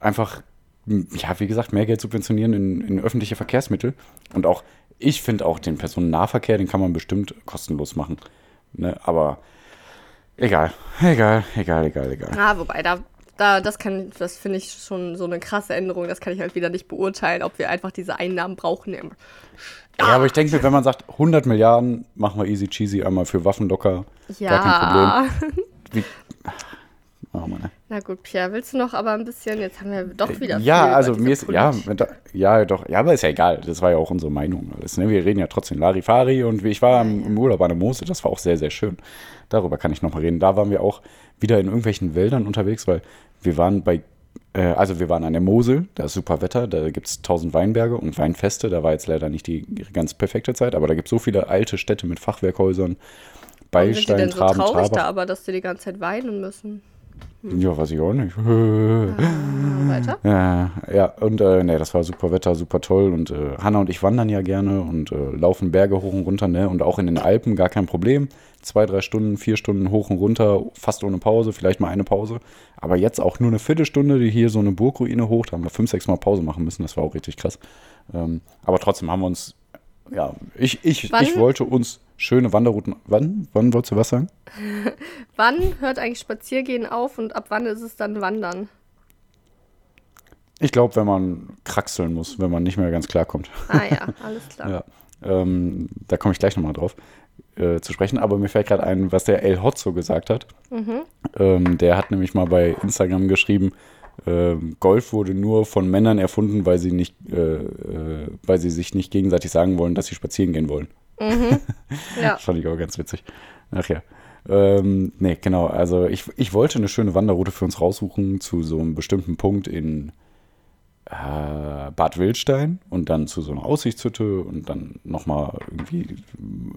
einfach, ja, wie gesagt, mehr Geld subventionieren in, in öffentliche Verkehrsmittel. Und auch, ich finde auch den Personennahverkehr, den kann man bestimmt kostenlos machen. Ne? Aber egal, egal, egal, egal, egal. Ah, wobei, da, da das kann, das finde ich schon so eine krasse Änderung. Das kann ich halt wieder nicht beurteilen, ob wir einfach diese Einnahmen brauchen. Ja, aber ich denke, wenn man sagt, 100 Milliarden machen wir easy cheesy einmal für Waffen locker, gar kein Problem. (laughs) Wie, oh Mann. Na gut, Pierre, willst du noch aber ein bisschen, jetzt haben wir doch wieder Ja, also mir ist, ja, ja, doch, ja, aber ist ja egal, das war ja auch unsere Meinung alles, ne? Wir reden ja trotzdem Larifari und ich war im, im Urlaub an der Mose, das war auch sehr, sehr schön. Darüber kann ich noch mal reden. Da waren wir auch wieder in irgendwelchen Wäldern unterwegs, weil wir waren bei äh, also wir waren an der Mosel, da ist super Wetter, da gibt es tausend Weinberge und Weinfeste. Da war jetzt leider nicht die ganz perfekte Zeit, aber da gibt es so viele alte Städte mit Fachwerkhäusern, Beilstein, die denn so traurig da, aber dass die die ganze Zeit weinen müssen. Ja, weiß ich auch nicht. Ah, weiter? (laughs) Ja, ja und äh, nee, das war super Wetter, super toll. Und äh, Hanna und ich wandern ja gerne und äh, laufen Berge hoch und runter, ne? Und auch in den Alpen gar kein Problem. Zwei, drei Stunden, vier Stunden hoch und runter, fast ohne Pause, vielleicht mal eine Pause. Aber jetzt auch nur eine Viertelstunde, die hier so eine Burgruine hoch, da haben wir fünf, sechs Mal Pause machen müssen. Das war auch richtig krass. Ähm, aber trotzdem haben wir uns, ja, ich, ich, ich wollte uns schöne Wanderrouten. Wann? Wann wolltest du was sagen? (laughs) wann hört eigentlich Spaziergehen auf und ab wann ist es dann Wandern? Ich glaube, wenn man kraxeln muss, wenn man nicht mehr ganz klarkommt. Ah ja, alles (laughs) klar. ja, ähm, da komme ich gleich nochmal drauf äh, zu sprechen. Aber mir fällt gerade ein, was der El Hotzo gesagt hat. Mhm. Ähm, der hat nämlich mal bei Instagram geschrieben, äh, Golf wurde nur von Männern erfunden, weil sie nicht, äh, äh weil sie sich nicht gegenseitig sagen wollen, dass sie spazieren gehen wollen. Mhm. (laughs) Ja. fand ich auch ganz witzig. Ach ja. Ähm, nee, genau. Also ich, ich wollte eine schöne Wanderroute für uns raussuchen zu so einem bestimmten Punkt in äh, Bad Wildstein und dann zu so einer Aussichtshütte und dann nochmal irgendwie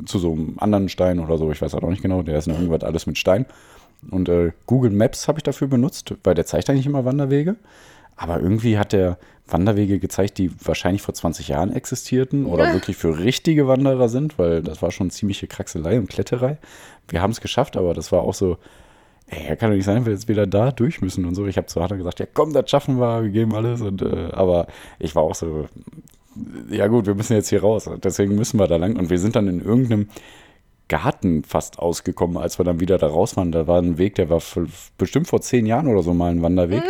zu so einem anderen Stein oder so. Ich weiß auch noch nicht genau. Der ist noch irgendwas alles mit Stein. Und äh, Google Maps habe ich dafür benutzt, weil der zeigt eigentlich immer Wanderwege. Aber irgendwie hat der Wanderwege gezeigt, die wahrscheinlich vor 20 Jahren existierten oder ja. wirklich für richtige Wanderer sind, weil das war schon ziemliche Kraxelei und Kletterei. Wir haben es geschafft, aber das war auch so, ey, kann doch nicht sein, wir jetzt wieder da durch müssen und so. Ich habe zu Harter gesagt, ja komm, das schaffen wir, wir geben alles. Und, äh, aber ich war auch so, ja gut, wir müssen jetzt hier raus. Deswegen müssen wir da lang. Und wir sind dann in irgendeinem Garten fast ausgekommen, als wir dann wieder da raus waren. Da war ein Weg, der war bestimmt vor zehn Jahren oder so mal ein Wanderweg.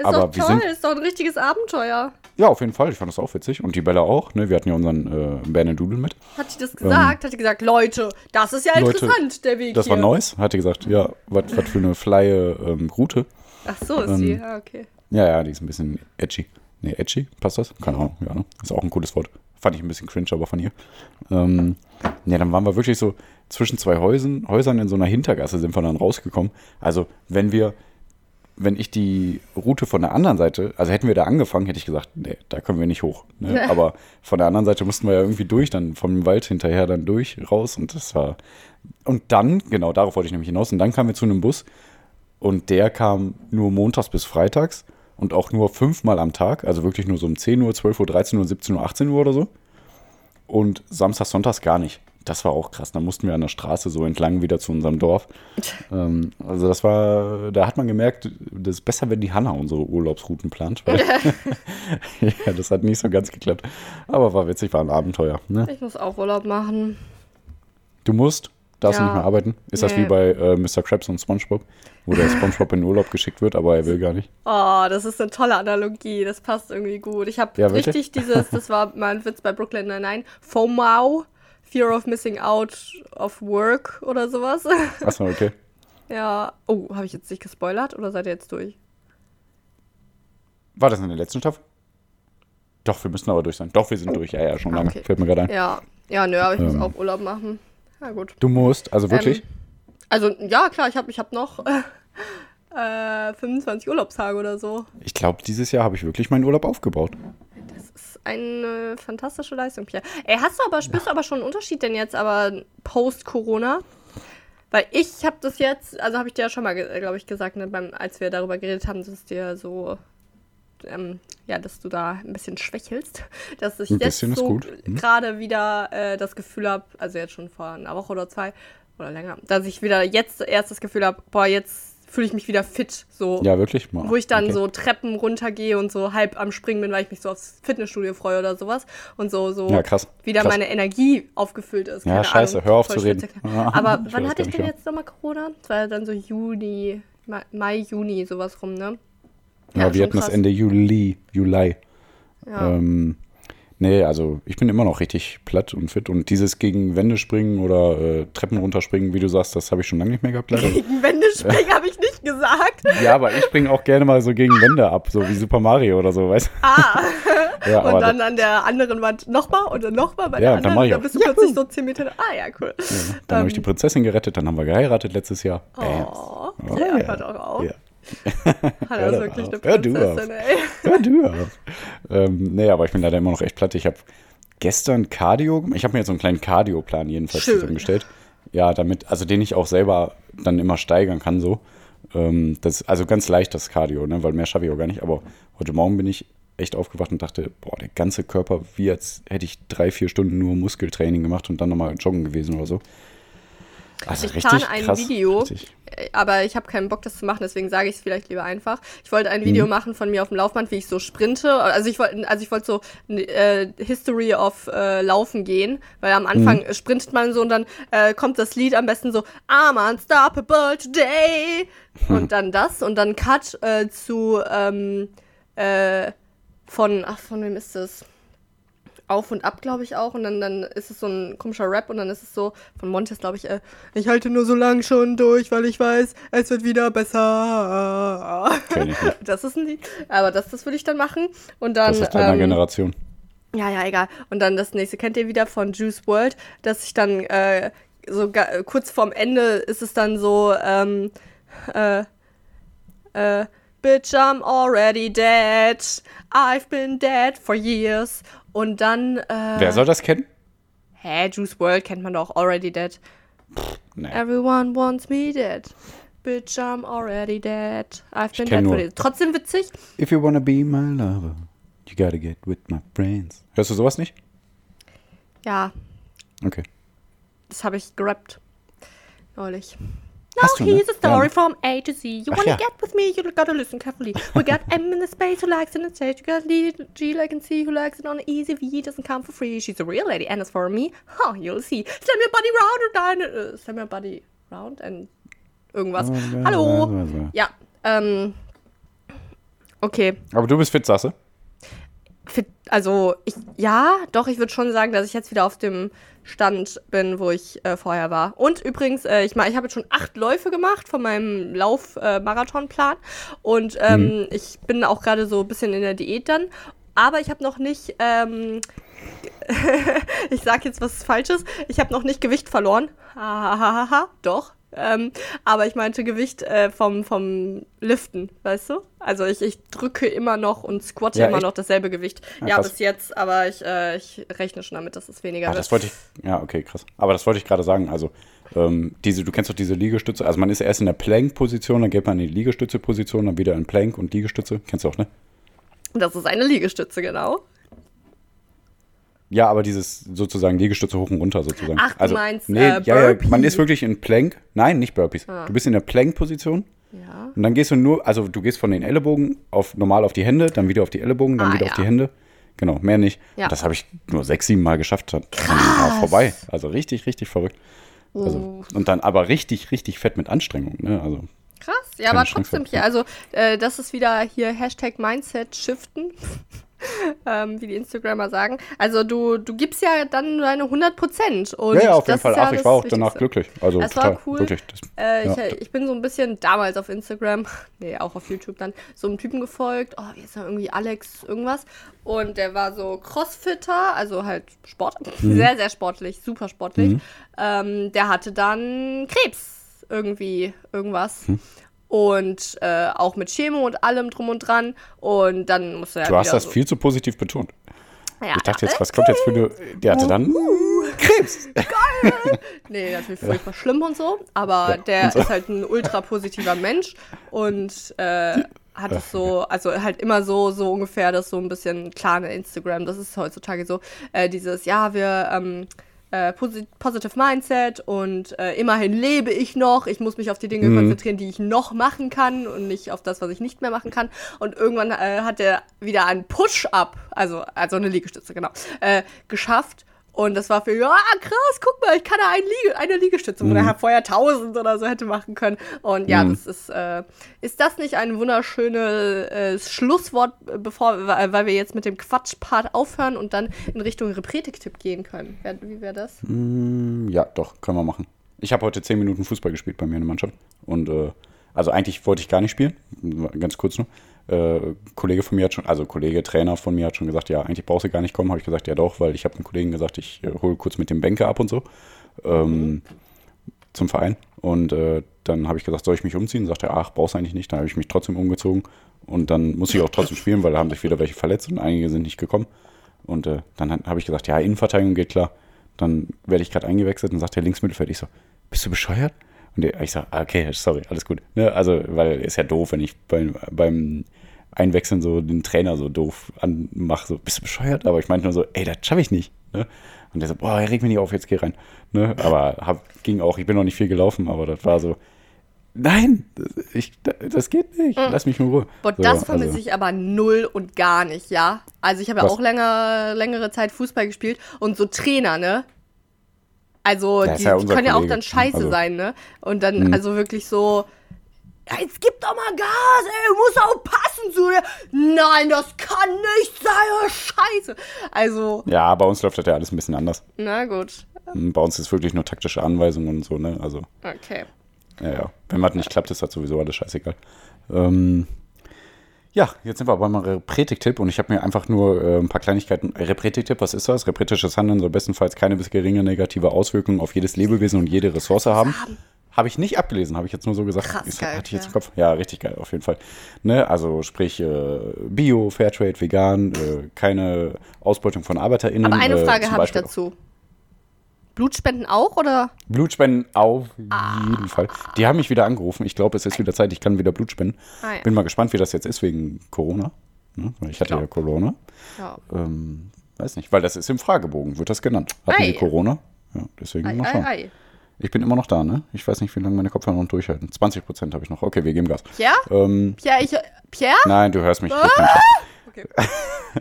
Ist aber doch toll, ist doch ein richtiges Abenteuer. Ja, auf jeden Fall. Ich fand das auch witzig. Und die Bella auch. Ne? Wir hatten ja unseren äh, Berne Dudel mit. Hat sie das gesagt? Ähm, hat sie gesagt, Leute, das ist ja Leute, interessant, der Weg Das hier. war Neues. Hat sie gesagt, ja, was für eine flaie ähm, Route. Ach so ist ähm, sie. Ah, okay. Ja, ja, die ist ein bisschen edgy. Nee, edgy, passt das? Keine Ahnung, ja, ne? Ist auch ein cooles Wort. Fand ich ein bisschen cringe, aber von ihr. Ähm, ja, dann waren wir wirklich so zwischen zwei Häusern, Häusern in so einer Hintergasse sind wir dann rausgekommen. Also, wenn wir wenn ich die Route von der anderen Seite, also hätten wir da angefangen, hätte ich gesagt, nee, da können wir nicht hoch. Ne? (laughs) Aber von der anderen Seite mussten wir ja irgendwie durch, dann vom Wald hinterher dann durch, raus und das war. Und dann, genau, darauf wollte ich nämlich hinaus, und dann kamen wir zu einem Bus und der kam nur montags bis freitags und auch nur fünfmal am Tag, also wirklich nur so um 10 Uhr, 12 Uhr, 13 Uhr, 17 Uhr, 18 Uhr oder so. Und samstags, sonntags gar nicht das war auch krass. Da mussten wir an der Straße so entlang wieder zu unserem Dorf. (laughs) ähm, also das war, da hat man gemerkt, das ist besser, wenn die Hanna unsere Urlaubsrouten plant. (laughs) Weil (laughs) ja, das hat nicht so ganz geklappt. Aber war witzig, war ein Abenteuer. Ne? Ich muss auch Urlaub machen. Du musst? Darfst ja. du nicht mehr arbeiten? Ist nee. das wie bei äh, Mr. Krabs und SpongeBob, wo der SpongeBob in den Urlaub geschickt wird, aber er will gar nicht? Oh, das ist eine tolle Analogie. Das passt irgendwie gut. Ich habe ja, richtig dieses, das war mein Witz bei Brooklyn Nine-Nine, FOMO Fear of Missing Out of Work oder sowas. Achso, okay. (laughs) ja. Oh, habe ich jetzt nicht gespoilert oder seid ihr jetzt durch? War das in der letzten Staffel? Doch, wir müssen aber durch sein. Doch, wir sind durch. Ja, ja, schon lange. Okay. Fällt mir gerade ein. Ja, ja, nö, aber ich ähm. muss auch Urlaub machen. Na gut. Du musst, also wirklich? Ähm, also, ja, klar, ich habe ich hab noch (laughs) äh, 25 Urlaubstage oder so. Ich glaube, dieses Jahr habe ich wirklich meinen Urlaub aufgebaut eine fantastische Leistung, Pierre. Ey, hast du aber, spürst du aber schon einen Unterschied denn jetzt, aber post-Corona? Weil ich habe das jetzt, also habe ich dir ja schon mal, glaube ich, gesagt, ne, beim, als wir darüber geredet haben, dass es dir so, ähm, ja, dass du da ein bisschen schwächelst, (laughs) dass ich jetzt so hm? gerade wieder äh, das Gefühl habe, also jetzt schon vor einer Woche oder zwei oder länger, dass ich wieder jetzt erst das Gefühl habe, boah, jetzt fühle ich mich wieder fit. So. Ja, wirklich? Mal. Wo ich dann Okay. so Treppen runtergehe und so halb am Springen bin, weil ich mich so aufs Fitnessstudio freue oder sowas. Und so, so Ja, krass. wieder Krass. meine Energie aufgefüllt ist. Ja, Keine scheiße, Ahnung. hör auf zu reden. Ja, (laughs) Aber wann hatte ich denn jetzt nochmal Corona? Das war ja dann so Juni, Mai, Juni, sowas rum, ne? Ja, wir schon hatten das krass. Ende Juli. Juli. Ja. Ähm, nee, also ich bin immer noch richtig platt und fit. Und dieses gegen Wände springen oder äh, Treppen runterspringen, wie du sagst, das habe ich schon lange nicht mehr gehabt, leider. Gegen Wände springen habe ich nicht gesagt. (laughs) ja, aber ich springe auch gerne mal so gegen Wände ab, so wie Super Mario oder so, weißt Ah, du? (laughs) Ja, und dann an der anderen Wand nochmal und dann nochmal bei Ja, der dann anderen. mach ich da auch. bist du plötzlich so 10 Meter. Ah ja, cool. dann habe ich die Prinzessin gerettet, dann haben wir geheiratet letztes Jahr. Oh, ja, ja. hört auch auf. Ja. (laughs) Hat Hör er wirklich auf. eine Hör du Prinzessin, ey. (laughs) Ja, du auf. ähm, nee, aber ich bin leider immer noch echt platt. Ich habe gestern Cardio, ich habe mir jetzt so einen kleinen Cardio-Plan jedenfalls zusammengestellt. Ja, damit, also den ich auch selber dann immer steigern kann, so. Ähm, das, also ganz leicht das Cardio, ne, weil mehr schaffe ich auch gar nicht. Aber heute Morgen bin ich echt aufgewacht und dachte, boah, der ganze Körper, wie als hätte ich drei, vier Stunden nur Muskeltraining gemacht und dann nochmal joggen gewesen oder so. Also Ich plane ein krass. Video, Richtig. äh, aber ich habe keinen Bock, das zu machen, deswegen sage ich es vielleicht lieber einfach. Ich wollte ein Video Mhm. machen von mir auf dem Laufband, wie ich so sprinte. Also ich wollte, also ich wollte so äh, History of äh, Laufen gehen, weil am Anfang Mhm. sprintet man so und dann äh, kommt das Lied am besten so I'm unstoppable today und dann das und dann Cut äh, zu ähm, äh, von ach von wem ist das? Auf und ab, glaube ich auch. Und dann, dann ist es so ein komischer Rap und dann ist es so, von Montes, glaube ich, äh, ich halte nur so lang schon durch, weil ich weiß, es wird wieder besser. (laughs) Das ist ein Lied. Aber das, das würde ich dann machen. Und dann. Das ist deiner ähm, Generation. ja, ja, egal. Und dann das nächste kennt ihr wieder von Juice World, dass ich dann äh, so äh, kurz vorm Ende ist es dann so, ähm, äh, äh, Bitch, I'm already dead. I've been dead for years. Und dann, äh, Wer soll das kennen? hä, Juice World kennt man doch, already dead. Nee. Everyone wants me dead. Bitch, I'm already dead. I've been dead for. Trotzdem witzig. If you wanna be my lover, you gotta get with my friends. Hörst du sowas nicht? Ja, Okay. Das habe ich gerappt. Neulich. Hast Now du, ne? here's a story Ja. from A to Z. You Ach wanna ja. get with me, you gotta listen carefully. We got M in the space who likes it in the stage. You got G like and C who likes it on easy V. Doesn't come for free. She's a real lady and as for me, huh, you'll see. Slam your body round and down. Uh, slam your body round and irgendwas. Oh, Hallo. Ja, ähm. Okay. Aber du bist fit, du? Fit, also, ich, ja, doch, ich würde schon sagen, dass ich jetzt wieder auf dem Stand bin, wo ich äh, vorher war. Und übrigens, äh, ich, ich habe jetzt schon acht Läufe gemacht von meinem Lauf-Marathonplan. und ähm, ich bin auch gerade so ein bisschen in der Diät dann. Aber ich habe noch nicht, ähm, (laughs) ich sage jetzt was Falsches, ich habe noch nicht Gewicht verloren. Hahaha, doch. Ähm, aber ich meinte Gewicht äh, vom, vom Liften, weißt du? Also ich, ich drücke immer noch und squatte Ja, immer echt? noch dasselbe Gewicht. Ja, Ja, bis jetzt, aber ich, äh, ich rechne schon damit, dass es weniger Ja, wird. das wollte ich. Ja, okay, krass. Aber das wollte ich gerade sagen. Also, ähm, diese, du kennst doch diese Liegestütze. Also, man ist erst in der Plank-Position, dann geht man in die Liegestütze-Position, dann wieder in Plank und Liegestütze. Kennst du auch, ne? Das ist eine Liegestütze, genau. Ja, aber dieses sozusagen Liegestütze hoch und runter sozusagen. Ach, du also, meinst, nee, äh, ja, ja, man ist wirklich in Plank. Nein, nicht Burpees. Du bist in der Plank-Position Ja. und dann gehst du nur, also du gehst von den Ellenbogen auf normal auf die Hände, dann wieder auf die Ellenbogen, dann Ah, wieder ja. auf die Hände. Genau, mehr nicht. Ja. Und das habe ich nur sechs, sieben Mal geschafft. Dann war vorbei. Also richtig, richtig verrückt. Also, und dann aber richtig, richtig fett mit Anstrengung. Ne? Also, Krass, ja, aber trotzdem hier. Also, äh, das ist wieder hier Hashtag Mindset shiften, (laughs) ähm, wie die Instagrammer sagen. Also, du, du gibst ja dann deine 100 Prozent. ja, ja, auf jeden das Fall. ja Ach, ich das war auch danach Wichtigste. glücklich. Also, Es total, war cool. wirklich. Das, Äh, ja, ich, ich bin so ein bisschen damals auf Instagram, (laughs) nee, auch auf YouTube dann, so einem Typen gefolgt. Oh, ist er irgendwie Alex irgendwas? Und der war so Crossfitter, also halt Sport, (laughs) Mhm. sehr, sehr sportlich, super sportlich. Ähm, der hatte dann Krebs irgendwie, irgendwas. Mhm. Und äh, auch mit Chemo und allem drum und dran. Und dann musste er du hast wieder das so, viel zu positiv betont. ja, Ich dachte ja, jetzt, was kommt jetzt für eine. Der hatte dann Krebs. (laughs) Nee, natürlich furchtbar schlimm und so, aber der und so. ist halt ein ultra positiver Mensch und äh, hat es so, also halt immer so, so ungefähr das so ein bisschen klare Instagram, das ist heutzutage so, äh, dieses, ja, wir, ähm, äh, posi Positive Mindset und äh, immerhin lebe ich noch. Ich muss mich auf die Dinge Mhm. konzentrieren, die ich noch machen kann und nicht auf das, was ich nicht mehr machen kann. Und irgendwann äh, hat er wieder einen Push-Up, also, also eine Liegestütze, genau, äh, geschafft. Und das war für ah, krass, guck mal, ich kann da ein Liege, eine Liegestütze, wo er vorher 1000 oder so hätte machen können. Und ja, Mhm. das ist, äh, ist das nicht ein wunderschönes äh, Schlusswort, äh, bevor, weil weil wir jetzt mit dem Quatschpart aufhören und dann in Richtung Repretik-Tipp gehen können? Wie wäre das? Mm, Ja, doch, können wir machen. Ich habe heute zehn Minuten Fußball gespielt bei mir in der Mannschaft. Und äh, also eigentlich wollte ich gar nicht spielen. Ganz kurz nur. Äh, Kollege von mir hat schon, also Kollege, Trainer von mir hat schon gesagt, ja, eigentlich brauchst du gar nicht kommen. Habe ich gesagt, ja doch, weil ich habe einem Kollegen gesagt, ich äh, hole kurz mit dem Bänke ab und so. Ähm, zum Verein. Und äh, dann habe ich gesagt, soll ich mich umziehen? Sagt er, ach, brauchst du eigentlich nicht. Dann habe ich mich trotzdem umgezogen. Und dann muss ich auch trotzdem spielen, weil da haben sich wieder welche verletzt und einige sind nicht gekommen. Und äh, dann habe ich gesagt, ja, Innenverteidigung geht klar. Dann werde ich gerade eingewechselt und sagt der Linksmittelfeld, ich so, bist du bescheuert? Und der, ich sage, okay, sorry, alles gut. Ne? Also, weil ist ja doof, wenn ich beim, beim Einwechseln so den Trainer so doof anmache, so, bist du bescheuert? Aber ich meinte nur so, ey, das schaffe ich nicht. Ne? Und der so, boah, reg mich nicht auf, jetzt geh rein. Ne? Aber hab, ging auch, ich bin noch nicht viel gelaufen, aber das war so, nein, ich, das geht nicht, lass mich in Ruhe. Boah, so, das vermisse also, ich aber null und gar nicht, ja. Also ich habe ja auch länger, längere Zeit Fußball gespielt und so Trainer, ne? Also die, ja die können ja auch dann scheiße also- sein, ne? Und dann Mhm. also wirklich so, jetzt gib doch mal Gas, ey, du musst auch passen zu dir. Nein, das kann nicht sein, oh, scheiße. Also, Ja, bei uns läuft das ja alles ein bisschen anders. na gut, Bei uns ist wirklich nur taktische Anweisungen und so, ne? Also, okay. ja, ja. Wenn was nicht klappt, ist das sowieso alles scheißegal. Ähm, ja, jetzt sind wir beim Repretik-Tipp und ich habe mir einfach nur äh, ein paar Kleinigkeiten. Repretik-Tipp, was ist das? Repretisches Handeln soll bestenfalls keine bis geringe negative Auswirkungen auf jedes Lebewesen und jede Ressource haben. Habe ich nicht abgelesen, habe ich jetzt nur so gesagt. Krass geil, Hatte ich jetzt ja. im Kopf? Ja, richtig geil, auf jeden Fall. Ne? Also sprich äh, Bio, Fairtrade, vegan, äh, keine Ausbeutung von ArbeiterInnen. Aber eine äh, Frage zum habe ich dazu. Blutspenden auch oder? Blutspenden auf Ah. jeden Fall. Die haben mich wieder angerufen. Ich glaube, es ist wieder Zeit, ich kann wieder Blut spenden. Ah, ja. Bin mal gespannt, wie das jetzt ist wegen Corona. Ne? Ich hatte Klar. ja Corona. Ja. Ähm, weiß nicht, weil das ist im Fragebogen, wird das genannt. Hatten Ei. Sie Corona? Ja, deswegen Ei, mal ei, schauen. ei. Ich bin immer noch da, ne? Ich weiß nicht, wie lange meine Kopfhörer noch durchhalten. 20 Prozent habe ich noch. Okay, wir geben Gas. Pierre? Ähm, Pierre, ich. Pierre? nein, du hörst mich. Ah! (laughs) Okay.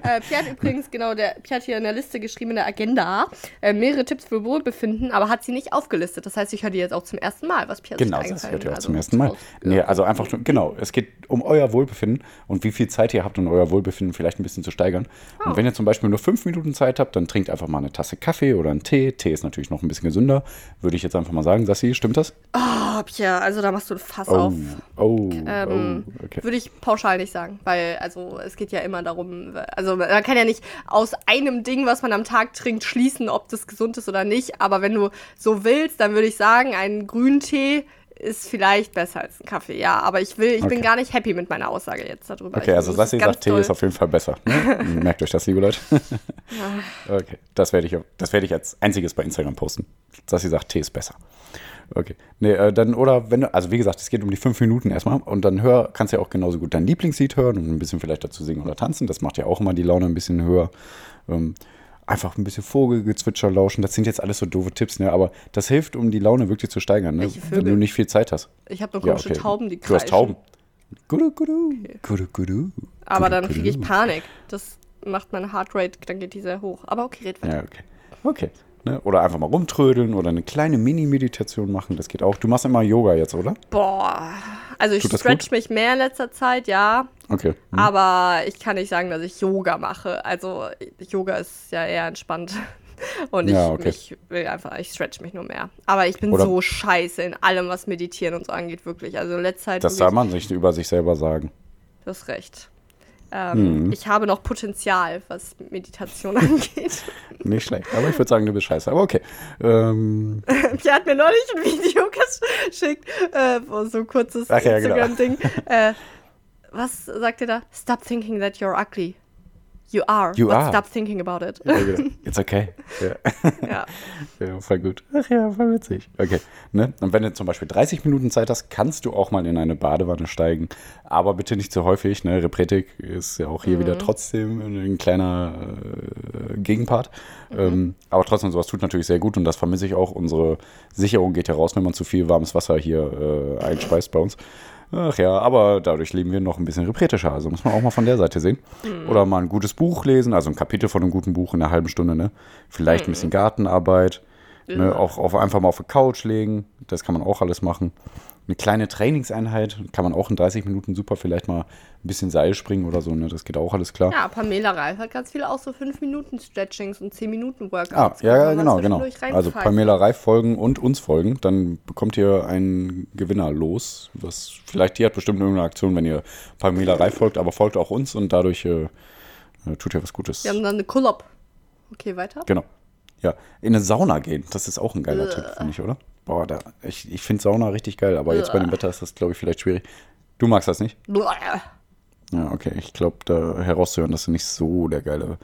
Äh, Pierre hat übrigens genau, der Pierre hat hier in der Liste geschrieben in der Agenda äh, mehrere Tipps für Wohlbefinden, aber hat sie nicht aufgelistet. Das heißt, ich höre die jetzt auch zum ersten Mal, was Pierre Genau, sich das eingefallen hört ihr auch zum Also, ersten Mal. Nee, also einfach, genau, es geht um euer Wohlbefinden und wie viel Zeit ihr habt, um euer Wohlbefinden vielleicht ein bisschen zu steigern. Oh. Und wenn ihr zum Beispiel nur fünf Minuten Zeit habt, dann trinkt einfach mal eine Tasse Kaffee oder einen Tee. Tee ist natürlich noch ein bisschen gesünder, würde ich jetzt einfach mal sagen. Sassi, stimmt das? Oh, Pierre, also da machst du ein Fass auf. oh, Ähm, oh, okay. Würde ich pauschal nicht sagen, weil also es geht ja immer darum, also man kann ja nicht aus einem Ding, was man am Tag trinkt, schließen, ob das gesund ist oder nicht. Aber wenn du so willst, dann würde ich sagen, ein Grüntee ist vielleicht besser als ein Kaffee. Ja, aber ich will, ich bin Okay. gar nicht happy mit meiner Aussage jetzt darüber. Okay, ich, also Sassi sagt, Tee ist auf jeden Fall besser. (laughs) Merkt euch das, liebe Leute. okay, das werde ich, das werde ich als einziges bei Instagram posten. Sassi sagt, Tee ist besser. Okay. Nee, äh, dann, oder wenn du, also wie gesagt, es geht um die fünf Minuten erstmal und dann hör, kannst du ja auch genauso gut dein Lieblingslied hören und ein bisschen vielleicht dazu singen oder tanzen. Das macht ja auch immer die Laune ein bisschen höher. Ähm, einfach ein bisschen Vogelgezwitscher lauschen. Das sind jetzt alles so doofe Tipps, ne? Aber das hilft, um die Laune wirklich zu steigern, ne? Wenn du nicht viel Zeit hast. Ich habe nur Ja, komische okay. Tauben, die Du hast kreischen. Tauben. Gudu, gudu. Gudu, gudu. Aber dann kriege ich Panik. Das macht meine Heartrate, dann geht die sehr hoch. Aber okay, red weiter. Ja, okay. Okay. Ne? Oder einfach mal rumtrödeln oder eine kleine Mini-Meditation machen. Das geht auch. Du machst immer Yoga jetzt, oder? Boah. Also ich stretch mich mehr in letzter Zeit, ja. Okay. Hm. Aber ich kann nicht sagen, dass ich Yoga mache. Also Yoga ist ja eher entspannt. (laughs) Und ich, Ja, okay. ich will einfach, ich stretch mich nur mehr. Aber ich bin Oder- so scheiße in allem, was Meditieren und so angeht, wirklich. Also in letzter Zeit. Das soll man sich über sich selber sagen. Du hast recht. Ähm, Mhm. Ich habe noch Potenzial, was Meditation (laughs) angeht. Nicht schlecht. Aber ich würde sagen, du bist scheiße. Aber okay. Ähm, (laughs) Pierre hat mir neulich ein Video (laughs) geschickt, äh, wo so ein kurzes ja, genau. Instagram-Ding. äh, was sagt ihr da? Stop thinking that you're ugly. You are. You but are. stop thinking about it. Ja, genau. It's okay. (laughs) Ja. ja. (laughs) ja, voll gut. Ach ja, voll witzig. Okay. Ne? Und wenn du zum Beispiel 30 Minuten Zeit hast, kannst du auch mal in eine Badewanne steigen. Aber bitte nicht zu häufig. Ne? Repretik ist ja auch hier wieder trotzdem ein kleiner äh, Gegenpart. Ähm, aber trotzdem, sowas tut natürlich sehr gut und das vermisse ich auch. Unsere Sicherung geht ja raus, wenn man zu viel warmes Wasser hier äh, einspeist bei uns. Ach ja, aber dadurch leben wir noch ein bisschen repretischer. Also muss man auch mal von der Seite sehen. Oder mal ein gutes Buch lesen, also ein Kapitel von einem guten Buch in einer halben Stunde, ne? Vielleicht ein bisschen Gartenarbeit. Ne? Auch auf, einfach mal auf der Couch legen. Das kann man auch alles machen. Eine kleine Trainingseinheit kann man auch in 30 Minuten super vielleicht mal ein bisschen Seil springen oder so. Ne? Das geht auch alles klar. Ja, Pamela Reif hat ganz viele auch so 5 Minuten Stretchings und 10 Minuten Workouts. Ah, ja, ja, genau, genau. Also. Pamela Reif folgen und uns folgen, dann bekommt ihr einen Gewinner los. Was vielleicht die hat bestimmt irgendeine Aktion, wenn ihr Pamela Reif folgt, aber folgt auch uns und dadurch äh, äh, tut ihr was Gutes. Wir haben dann eine Collab. Okay, weiter. Genau. Ja, in eine Sauna gehen, das ist auch ein geiler Tipp, finde ich, oder? Boah, da, ich, ich finde Sauna richtig geil, aber jetzt bei dem Wetter ist das, glaube ich, vielleicht schwierig. Du magst das nicht? Ja, okay. Ich glaube, da herauszuhören, dass du nicht so der geile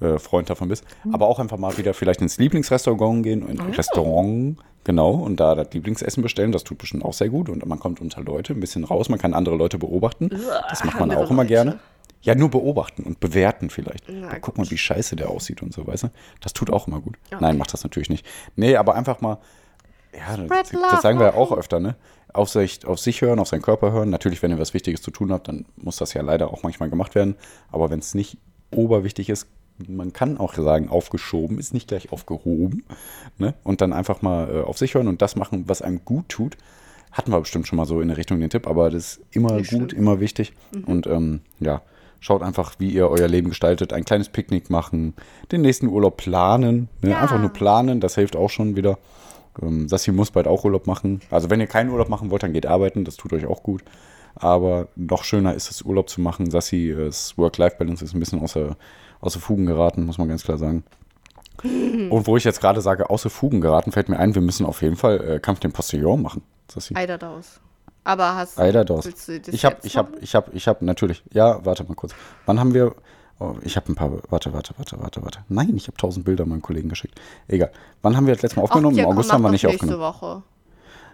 äh, Freund davon bist. Aber auch einfach mal wieder vielleicht ins Lieblingsrestaurant gehen, in ein Restaurant, genau, und da das Lieblingsessen bestellen. Das tut bestimmt auch sehr gut. Und man kommt unter Leute ein bisschen raus, man kann andere Leute beobachten. Das macht man auch immer gerne. Ja, nur beobachten und bewerten vielleicht. Na guck mal, wie scheiße der aussieht und so, weißt du? Das tut auch immer gut. Nein, macht das natürlich nicht. Nee, aber einfach mal, ja, das, das sagen wir ja auch öfter, ne? Auf sich, auf sich hören, auf seinen Körper hören. Natürlich, wenn ihr was Wichtiges zu tun habt, dann muss das ja leider auch manchmal gemacht werden. Aber wenn es nicht oberwichtig ist, man kann auch sagen, aufgeschoben ist nicht gleich aufgehoben. Ne? Und dann einfach mal äh, auf sich hören und das machen, was einem gut tut. Hatten wir bestimmt schon mal so in der Richtung den Tipp, aber das ist immer Nicht gut, schlimm. immer wichtig. Und ähm, ja, schaut einfach, wie ihr euer Leben gestaltet. Ein kleines Picknick machen, den nächsten Urlaub planen. Ne? Ja. Einfach nur planen, das hilft auch schon wieder. Ähm, Sassi muss bald auch Urlaub machen. Also wenn ihr keinen Urlaub machen wollt, dann geht arbeiten, das tut euch auch gut. Aber noch schöner ist es, Urlaub zu machen. Sassi, äh, das Work-Life-Balance ist ein bisschen außer, außer Fugen geraten, muss man ganz klar sagen. (laughs) Und wo ich jetzt gerade sage, außer Fugen geraten, fällt mir ein, wir müssen auf jeden Fall äh, Kampf den Postillon machen. Sassi. Eiderdaus. Aber hast. Willst du das Ich habe, ich habe, ich habe, ich habe natürlich. Ja, warte mal kurz. Wann haben wir? Oh, ich habe ein paar. Warte, warte, warte, warte, warte. Nein, ich habe tausend Bilder meinem Kollegen geschickt. Egal. Wann haben wir das letzte Mal aufgenommen? ja, Im August haben wir nicht nächste aufgenommen. Woche.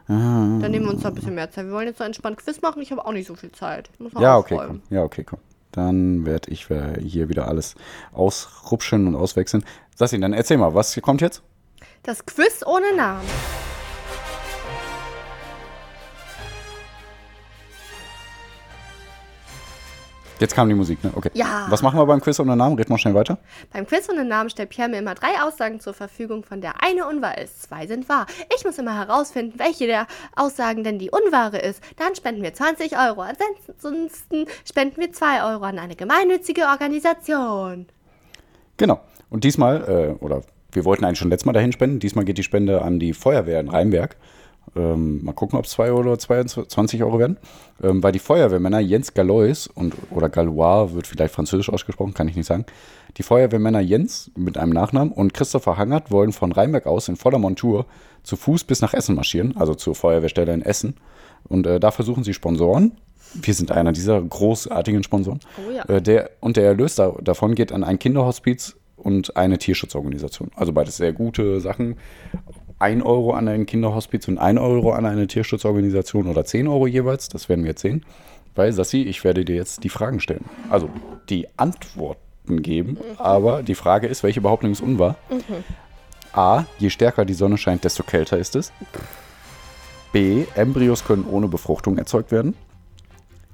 Dann nehmen wir uns da ein bisschen mehr Zeit. Wir wollen jetzt so entspannt Quiz machen. Ich habe auch nicht so viel Zeit. Ja, okay, komm. Ja, okay, komm. Dann werde ich äh, hier wieder alles ausrupschen und auswechseln. Sassi, dann erzähl mal, was kommt jetzt? Das Quiz ohne Namen. Jetzt kam die Musik, ne? Okay. Ja. Was machen wir beim Quiz ohne Namen? Red mal schnell weiter. Beim Quiz ohne Namen stellt Pierre mir immer drei Aussagen zur Verfügung, von der eine unwahr ist. Zwei sind wahr. Ich muss immer herausfinden, welche der Aussagen denn die unwahre ist. Dann spenden wir 20 Euro. Ansonsten spenden wir 2 Euro an eine gemeinnützige Organisation. Genau. Und diesmal, äh, oder wir wollten eigentlich schon letztes Mal dahin spenden, diesmal geht die Spende an die Feuerwehr in Rheinberg. Ähm, mal gucken, ob es 2 oder 22 Euro werden. Ähm, weil die Feuerwehrmänner Jens Galois und oder Galois wird vielleicht französisch ausgesprochen, kann ich nicht sagen. Die Feuerwehrmänner Jens mit einem Nachnamen und Christopher Hangert wollen von Rheinberg aus in voller Montur zu Fuß bis nach Essen marschieren, also zur Feuerwehrstelle in Essen. Und äh, da versuchen sie Sponsoren. Wir sind einer dieser großartigen Sponsoren. Oh ja. Äh, der, und der Erlös da, davon geht an ein Kinderhospiz und eine Tierschutzorganisation. Also beides sehr gute Sachen. Ein Euro an ein Kinderhospiz und ein Euro an eine Tierschutzorganisation oder 10 Euro jeweils. Das werden wir jetzt sehen. Weil, Sassi, ich werde dir jetzt die Fragen stellen. Also die Antworten geben. Aber die Frage ist, welche Behauptung ist unwahr? A. Je stärker die Sonne scheint, desto kälter ist es. B. Embryos können ohne Befruchtung erzeugt werden.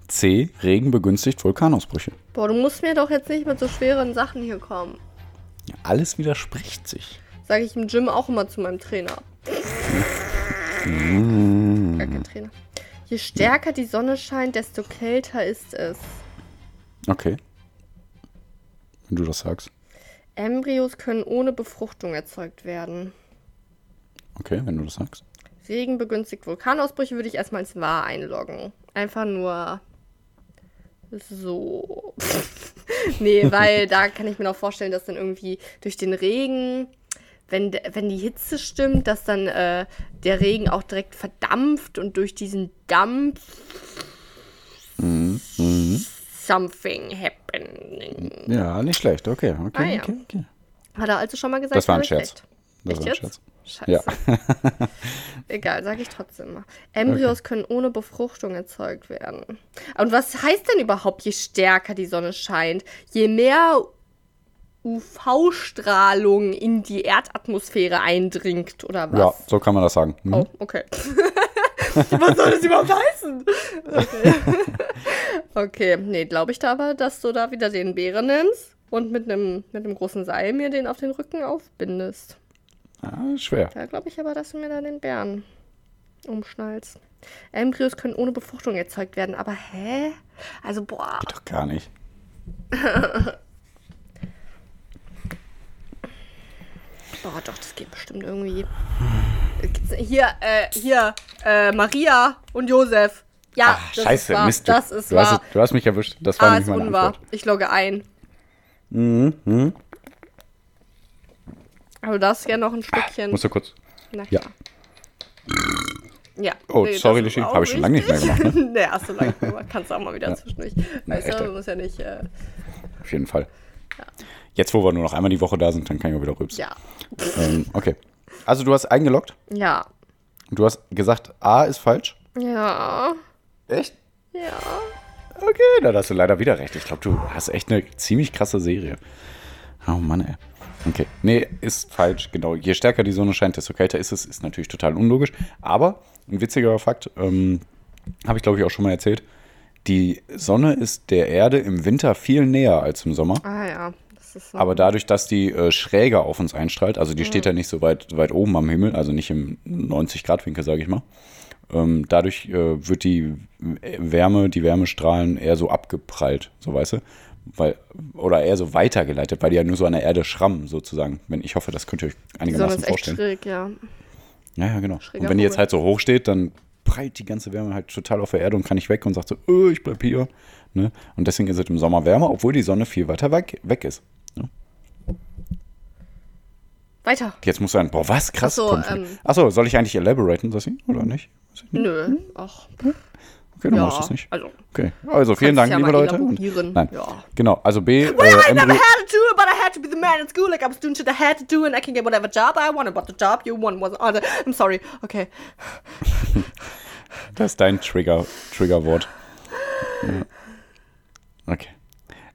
C. Regen begünstigt Vulkanausbrüche. Boah, du musst mir doch jetzt nicht mit so schweren Sachen hier kommen. Ja, alles widerspricht sich. Sage ich im Gym auch immer zu meinem Trainer. Mm. Gar kein Trainer. Je stärker die Sonne scheint, desto kälter ist es. Okay. Wenn du das sagst. Embryos können ohne Befruchtung erzeugt werden. Okay, wenn du das sagst. Regen begünstigt Vulkanausbrüche würde ich erstmal als wahr einloggen. Einfach nur so. (laughs) nee, weil da kann ich mir noch vorstellen, dass dann irgendwie durch den Regen, wenn, wenn die Hitze stimmt, dass dann äh, der Regen auch direkt verdampft und durch diesen Dampf something happening. Ja, nicht schlecht. Okay, okay, Ah, ja. okay, okay. Hat er also schon mal gesagt. Das war ein Scherz. Das Echt war ein? Scherz. Scheiße. Ja. (laughs) (laughs) Egal, sage ich trotzdem mal. Embryos können ohne Befruchtung erzeugt werden. Und was heißt denn überhaupt, je stärker die Sonne scheint? Je mehr UV-Strahlung in die Erdatmosphäre eindringt, oder was? ja, so kann man das sagen. Mhm. Oh, okay. (laughs) was soll das überhaupt heißen? Okay. (laughs) okay, nee, glaube ich da aber, dass du da wieder den Bären nimmst und mit einem mit großen Seil mir den auf den Rücken aufbindest. Ah, schwer. Da glaube ich aber, dass du mir da den Bären umschnallst. Embryos können ohne Befruchtung erzeugt werden, aber hä? Also, boah. Geht doch gar nicht. (laughs) Boah, doch, das geht bestimmt irgendwie. Hier, äh, hier, äh, Maria und Josef. Ja, Ach, das scheiße, ist wahr. Mist. Das ist du, hast, wahr. es- du hast mich erwischt. Das war Ah, nicht ist meine unwahr. Antwort. Ich logge ein. Mhm, mhm. Aber du darfst gerne noch ein Stückchen. Musst du kurz. Na Ja. klar. Ja. Oh, das sorry, ist auch Habe ich schon lange nicht mehr gemacht, ne? (laughs) nee, hast du lange gemacht. Kannst du auch mal wieder zwischendurch. Weißt du, du musst ja nicht. Äh, Auf jeden Fall. Jetzt, wo wir nur noch einmal die Woche da sind, dann kann ich auch wieder rübsen. ja. Ähm, okay. Also, du hast eingeloggt. Ja. Du hast gesagt, A ist falsch. Ja. Echt? Ja. Okay, dann hast du leider wieder recht. Ich glaube, du hast echt eine ziemlich krasse Serie. Oh Mann, ey. Okay. Nee, ist falsch, genau. Je stärker die Sonne scheint, desto kälter ist es. Ist natürlich total unlogisch. Aber ein witziger Fakt, ähm, habe ich glaube ich auch schon mal erzählt. Die Sonne ist der Erde im Winter viel näher als im Sommer. Ah ja. Ist Aber dadurch, dass die äh, schräger auf uns einstrahlt, also die steht ja nicht so weit, weit oben am Himmel, also nicht im 90-Grad-Winkel, sage ich mal. Ähm, dadurch äh, wird die Wärme, die Wärmestrahlen eher so abgeprallt, so weißt du? Weil, oder eher so weitergeleitet, weil die ja nur so an der Erde schrammen, sozusagen. Wenn, ich hoffe, das könnt ihr euch einigermaßen ist echt vorstellen. schräg, ja. Ja, ja, genau. Schräger Und wenn die jetzt halt so hoch steht, dann prallt die ganze Wärme halt total auf der Erde und kann nicht weg und sagt so, oh, ich bleib hier. Ne? Und deswegen ist es im Sommer wärmer, obwohl die Sonne viel weiter weg, weg ist. Ne? Weiter. Jetzt muss sein, boah, was krass. Ach so, komisch. ähm. Ach so, soll ich eigentlich elaboraten, Sassi, oder nicht? Nicht. Nö. Ach. Okay, du Ja. machst es nicht. Also. Okay, also vielen Dank, ja liebe Leute. Und-. Nein, Ja. genau, also B, äh, Well, I never had to do it, but I had to be the man in school. Like I was doing shit I had to do, and I can get whatever job I wanted. But the job you want wasn't. The- I'm sorry. Okay. (laughs) das ist dein Trigger, Triggerwort. Ja. Okay.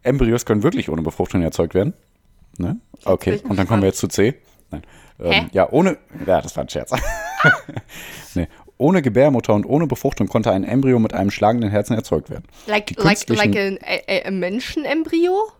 Embryos können wirklich ohne Befruchtung erzeugt werden. Ne? Okay, und dann kommen wir jetzt zu C. Nein. Ähm, ja, ohne, ja, das war ein Scherz. (laughs) nee. Ohne Gebärmutter und ohne Befruchtung konnte ein Embryo mit einem schlagenden Herzen erzeugt werden. Like like like ein a, a, a Menschenembryo?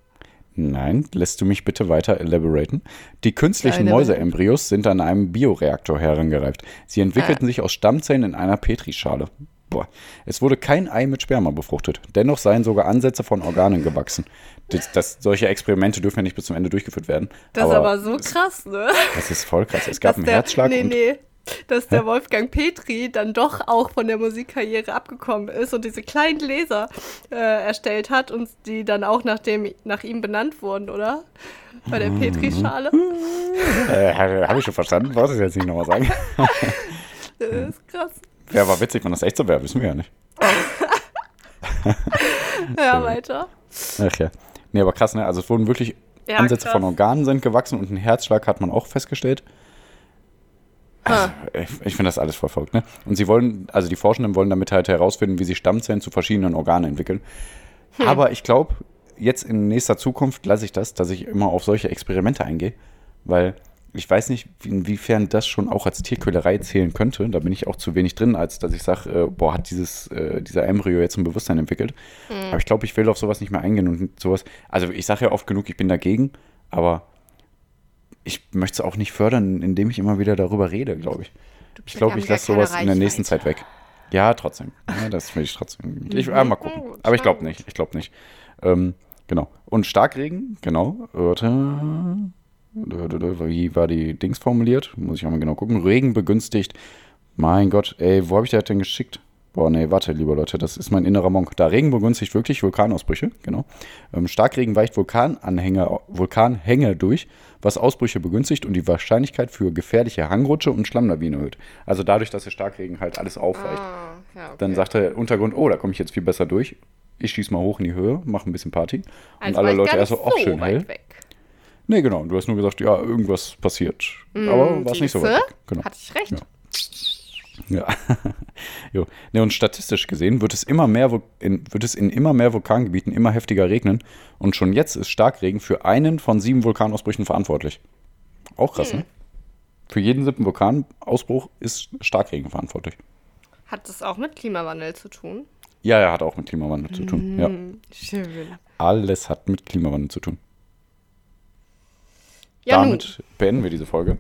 Nein, lässt du mich bitte weiter elaboraten? Die künstlichen elaborate. Mäuseembryos sind an einem Bioreaktor herangereift. Sie entwickelten sich aus Stammzellen in einer Petrischale. Boah. Es wurde kein Ei mit Sperma befruchtet. Dennoch seien sogar Ansätze von Organen gewachsen. Das, das, solche Experimente dürfen ja nicht bis zum Ende durchgeführt werden. Das ist aber so krass, ne? Das ist voll krass. Es gab Dass einen der- Herzschlag Nee, nee. Dass der Wolfgang Petri dann doch auch von der Musikkarriere abgekommen ist und diese kleinen Gläser äh, erstellt hat und die dann auch nach, dem, nach ihm benannt wurden, oder? Bei der Petri-Schale. äh, habe ich schon verstanden. Wollte ich jetzt nicht nochmal sagen. (laughs) Das ist krass. Wäre aber witzig, wenn das echt so wäre. Wissen wir ja nicht. (laughs) Ja, weiter. Ach ja. Nee, aber krass, ne? Also es wurden wirklich Ja, Ansätze krass. von Organen sind gewachsen und ein Herzschlag hat man auch festgestellt. Also, ich ich finde das alles voll verrückt, ne? Und sie wollen, also die Forschenden wollen damit halt herausfinden, wie sich Stammzellen zu verschiedenen Organen entwickeln. Hm. Aber ich glaube, jetzt in nächster Zukunft lasse ich das, dass ich immer auf solche Experimente eingehe, weil ich weiß nicht, inwiefern das schon auch als Tierquälerei zählen könnte. Da bin ich auch zu wenig drin, als dass ich sage, äh, boah, hat dieses, äh, dieser Embryo jetzt ein Bewusstsein entwickelt. Hm. Aber ich glaube, ich will auf sowas nicht mehr eingehen und sowas. Also ich sage ja oft genug, ich bin dagegen, aber ich möchte es auch nicht fördern, indem ich immer wieder darüber rede, glaube ich. Ich glaube, ich lasse sowas in der nächsten Zeit weg. Ja, trotzdem. Ja, das will ich trotzdem. Ich, ah, mal gucken. Aber ich glaube nicht. Ich glaube nicht. Ähm, genau. Und Starkregen, genau. Warte. Wie war die Dings formuliert? Muss ich auch mal genau gucken. Regen begünstigt. Mein Gott, ey, wo habe ich das denn geschickt? Boah, nee, warte, liebe Leute, das ist mein innerer Monk. Da Regen begünstigt wirklich Vulkanausbrüche, genau. Ähm, Starkregen weicht Vulkananhänger, Vulkanhänge durch, was Ausbrüche begünstigt und die Wahrscheinlichkeit für gefährliche Hangrutsche und Schlammlawinen erhöht. Also dadurch, dass der Starkregen halt alles aufweicht. Ah, ja, okay. Dann sagt der Untergrund, oh, da komme ich jetzt viel besser durch. Ich schieß mal hoch in die Höhe, mache ein bisschen Party. Und Also alle war ich Leute erst so, auch schön hell. weg. Nee, genau. Du hast nur gesagt, ja, irgendwas passiert. Aber war es nicht so weit weg. Genau. Hatte ich recht. Ja. (laughs) jo. Ne, und statistisch gesehen wird es immer mehr in, wird es in immer mehr Vulkangebieten immer heftiger regnen. Und schon jetzt ist Starkregen für einen von sieben Vulkanausbrüchen verantwortlich. Auch krass, Hm. ne? Für jeden siebten Vulkanausbruch ist Starkregen verantwortlich. Hat das auch mit Klimawandel zu tun? Ja, er hat auch mit Klimawandel zu tun. Ja. Schön. Alles hat mit Klimawandel zu tun. Ja, Damit beenden wir diese Folge.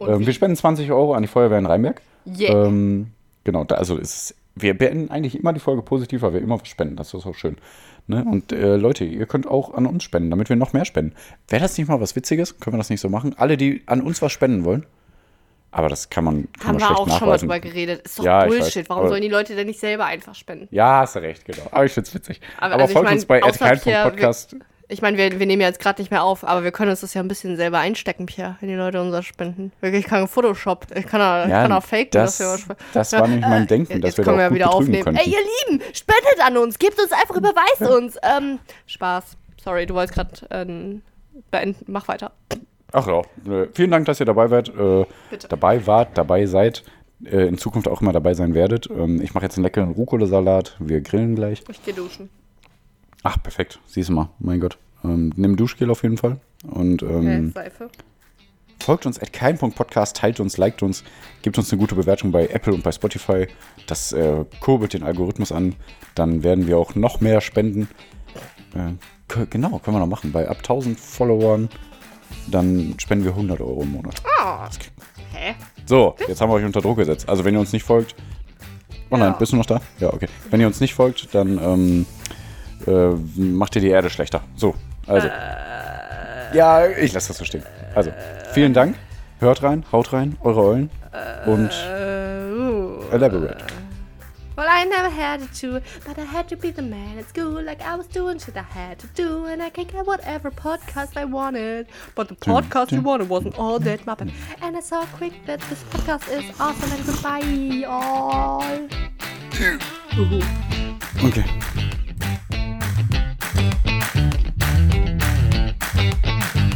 Ähm, wir spenden 20 Euro an die Feuerwehr in Rheinberg. Yeah. Ähm, genau, da, also ist, wir beenden eigentlich immer die Folge positiv, weil wir immer was spenden. Das ist auch schön. Ne? Und äh, Leute, ihr könnt auch an uns spenden, damit wir noch mehr spenden. Wäre das nicht mal was Witziges? Können wir das nicht so machen? Alle, die an uns was spenden wollen. Aber das kann man, kann Haben man wir auch schon mal nachweisen. drüber geredet. Ist doch Ja, ich Bullshit. Warum aber- sollen die Leute denn nicht selber einfach spenden? ja, hast du recht, genau. Aber ich find's witzig. Aber Aber, also ich folgt mein, uns bei wir- Podcast. Ich meine, wir, wir nehmen ja jetzt gerade nicht mehr auf, aber wir können uns das ja ein bisschen selber einstecken, Pierre, wenn die Leute unser spenden. Wirklich, ich kann Photoshop, ich kann auch, ich kann auch faken, das, dass wir das war nämlich mein Denken, Jetzt dass wir können da wir auch gut wieder aufnehmen. könnten. Ey, ihr Lieben, spendet an uns, gebt uns einfach, überweist (laughs) uns. Ähm, Spaß. Sorry, du wolltest gerade ähm, beenden. Mach weiter. Ach ja, äh, vielen Dank, dass ihr dabei wart, äh, dabei wart, dabei seid, äh, in Zukunft auch immer dabei sein werdet. Ähm, ich mache jetzt einen leckeren Rucola-Salat, wir grillen gleich. Ich geh duschen. Ach, perfekt, siehst du mal, mein Gott. Ähm, nimm Duschgel auf jeden Fall und Äh, ähm, Seife. folgt uns at kein.podcast, teilt uns, liked uns, gebt uns eine gute Bewertung bei Apple und bei Spotify. Das äh, kurbelt den Algorithmus an, dann werden wir auch noch mehr spenden. Äh, genau, können wir noch machen. Bei ab 1000 Followern, dann spenden wir 100 Euro im Monat. Ah. Hä? So, jetzt haben wir euch unter Druck gesetzt. Also wenn ihr uns nicht folgt. Oh nein, Ja. bist du noch da? Ja, okay. Wenn ihr uns nicht folgt, dann ähm, äh, macht ihr die Erde schlechter. So, also. Ja, ich lasse das so stehen. Also, vielen Dank. Hört rein, haut rein, eure Eulen. Und Äh, uh. elaborate. Well, I never had it to, but I had to be the man at school, like I was doing shit I had to do, and I can get whatever podcast I wanted. But the podcast you wanted wasn't all that muppet. And I saw quick that this podcast is awesome and goodbye, all. Okay. Bye.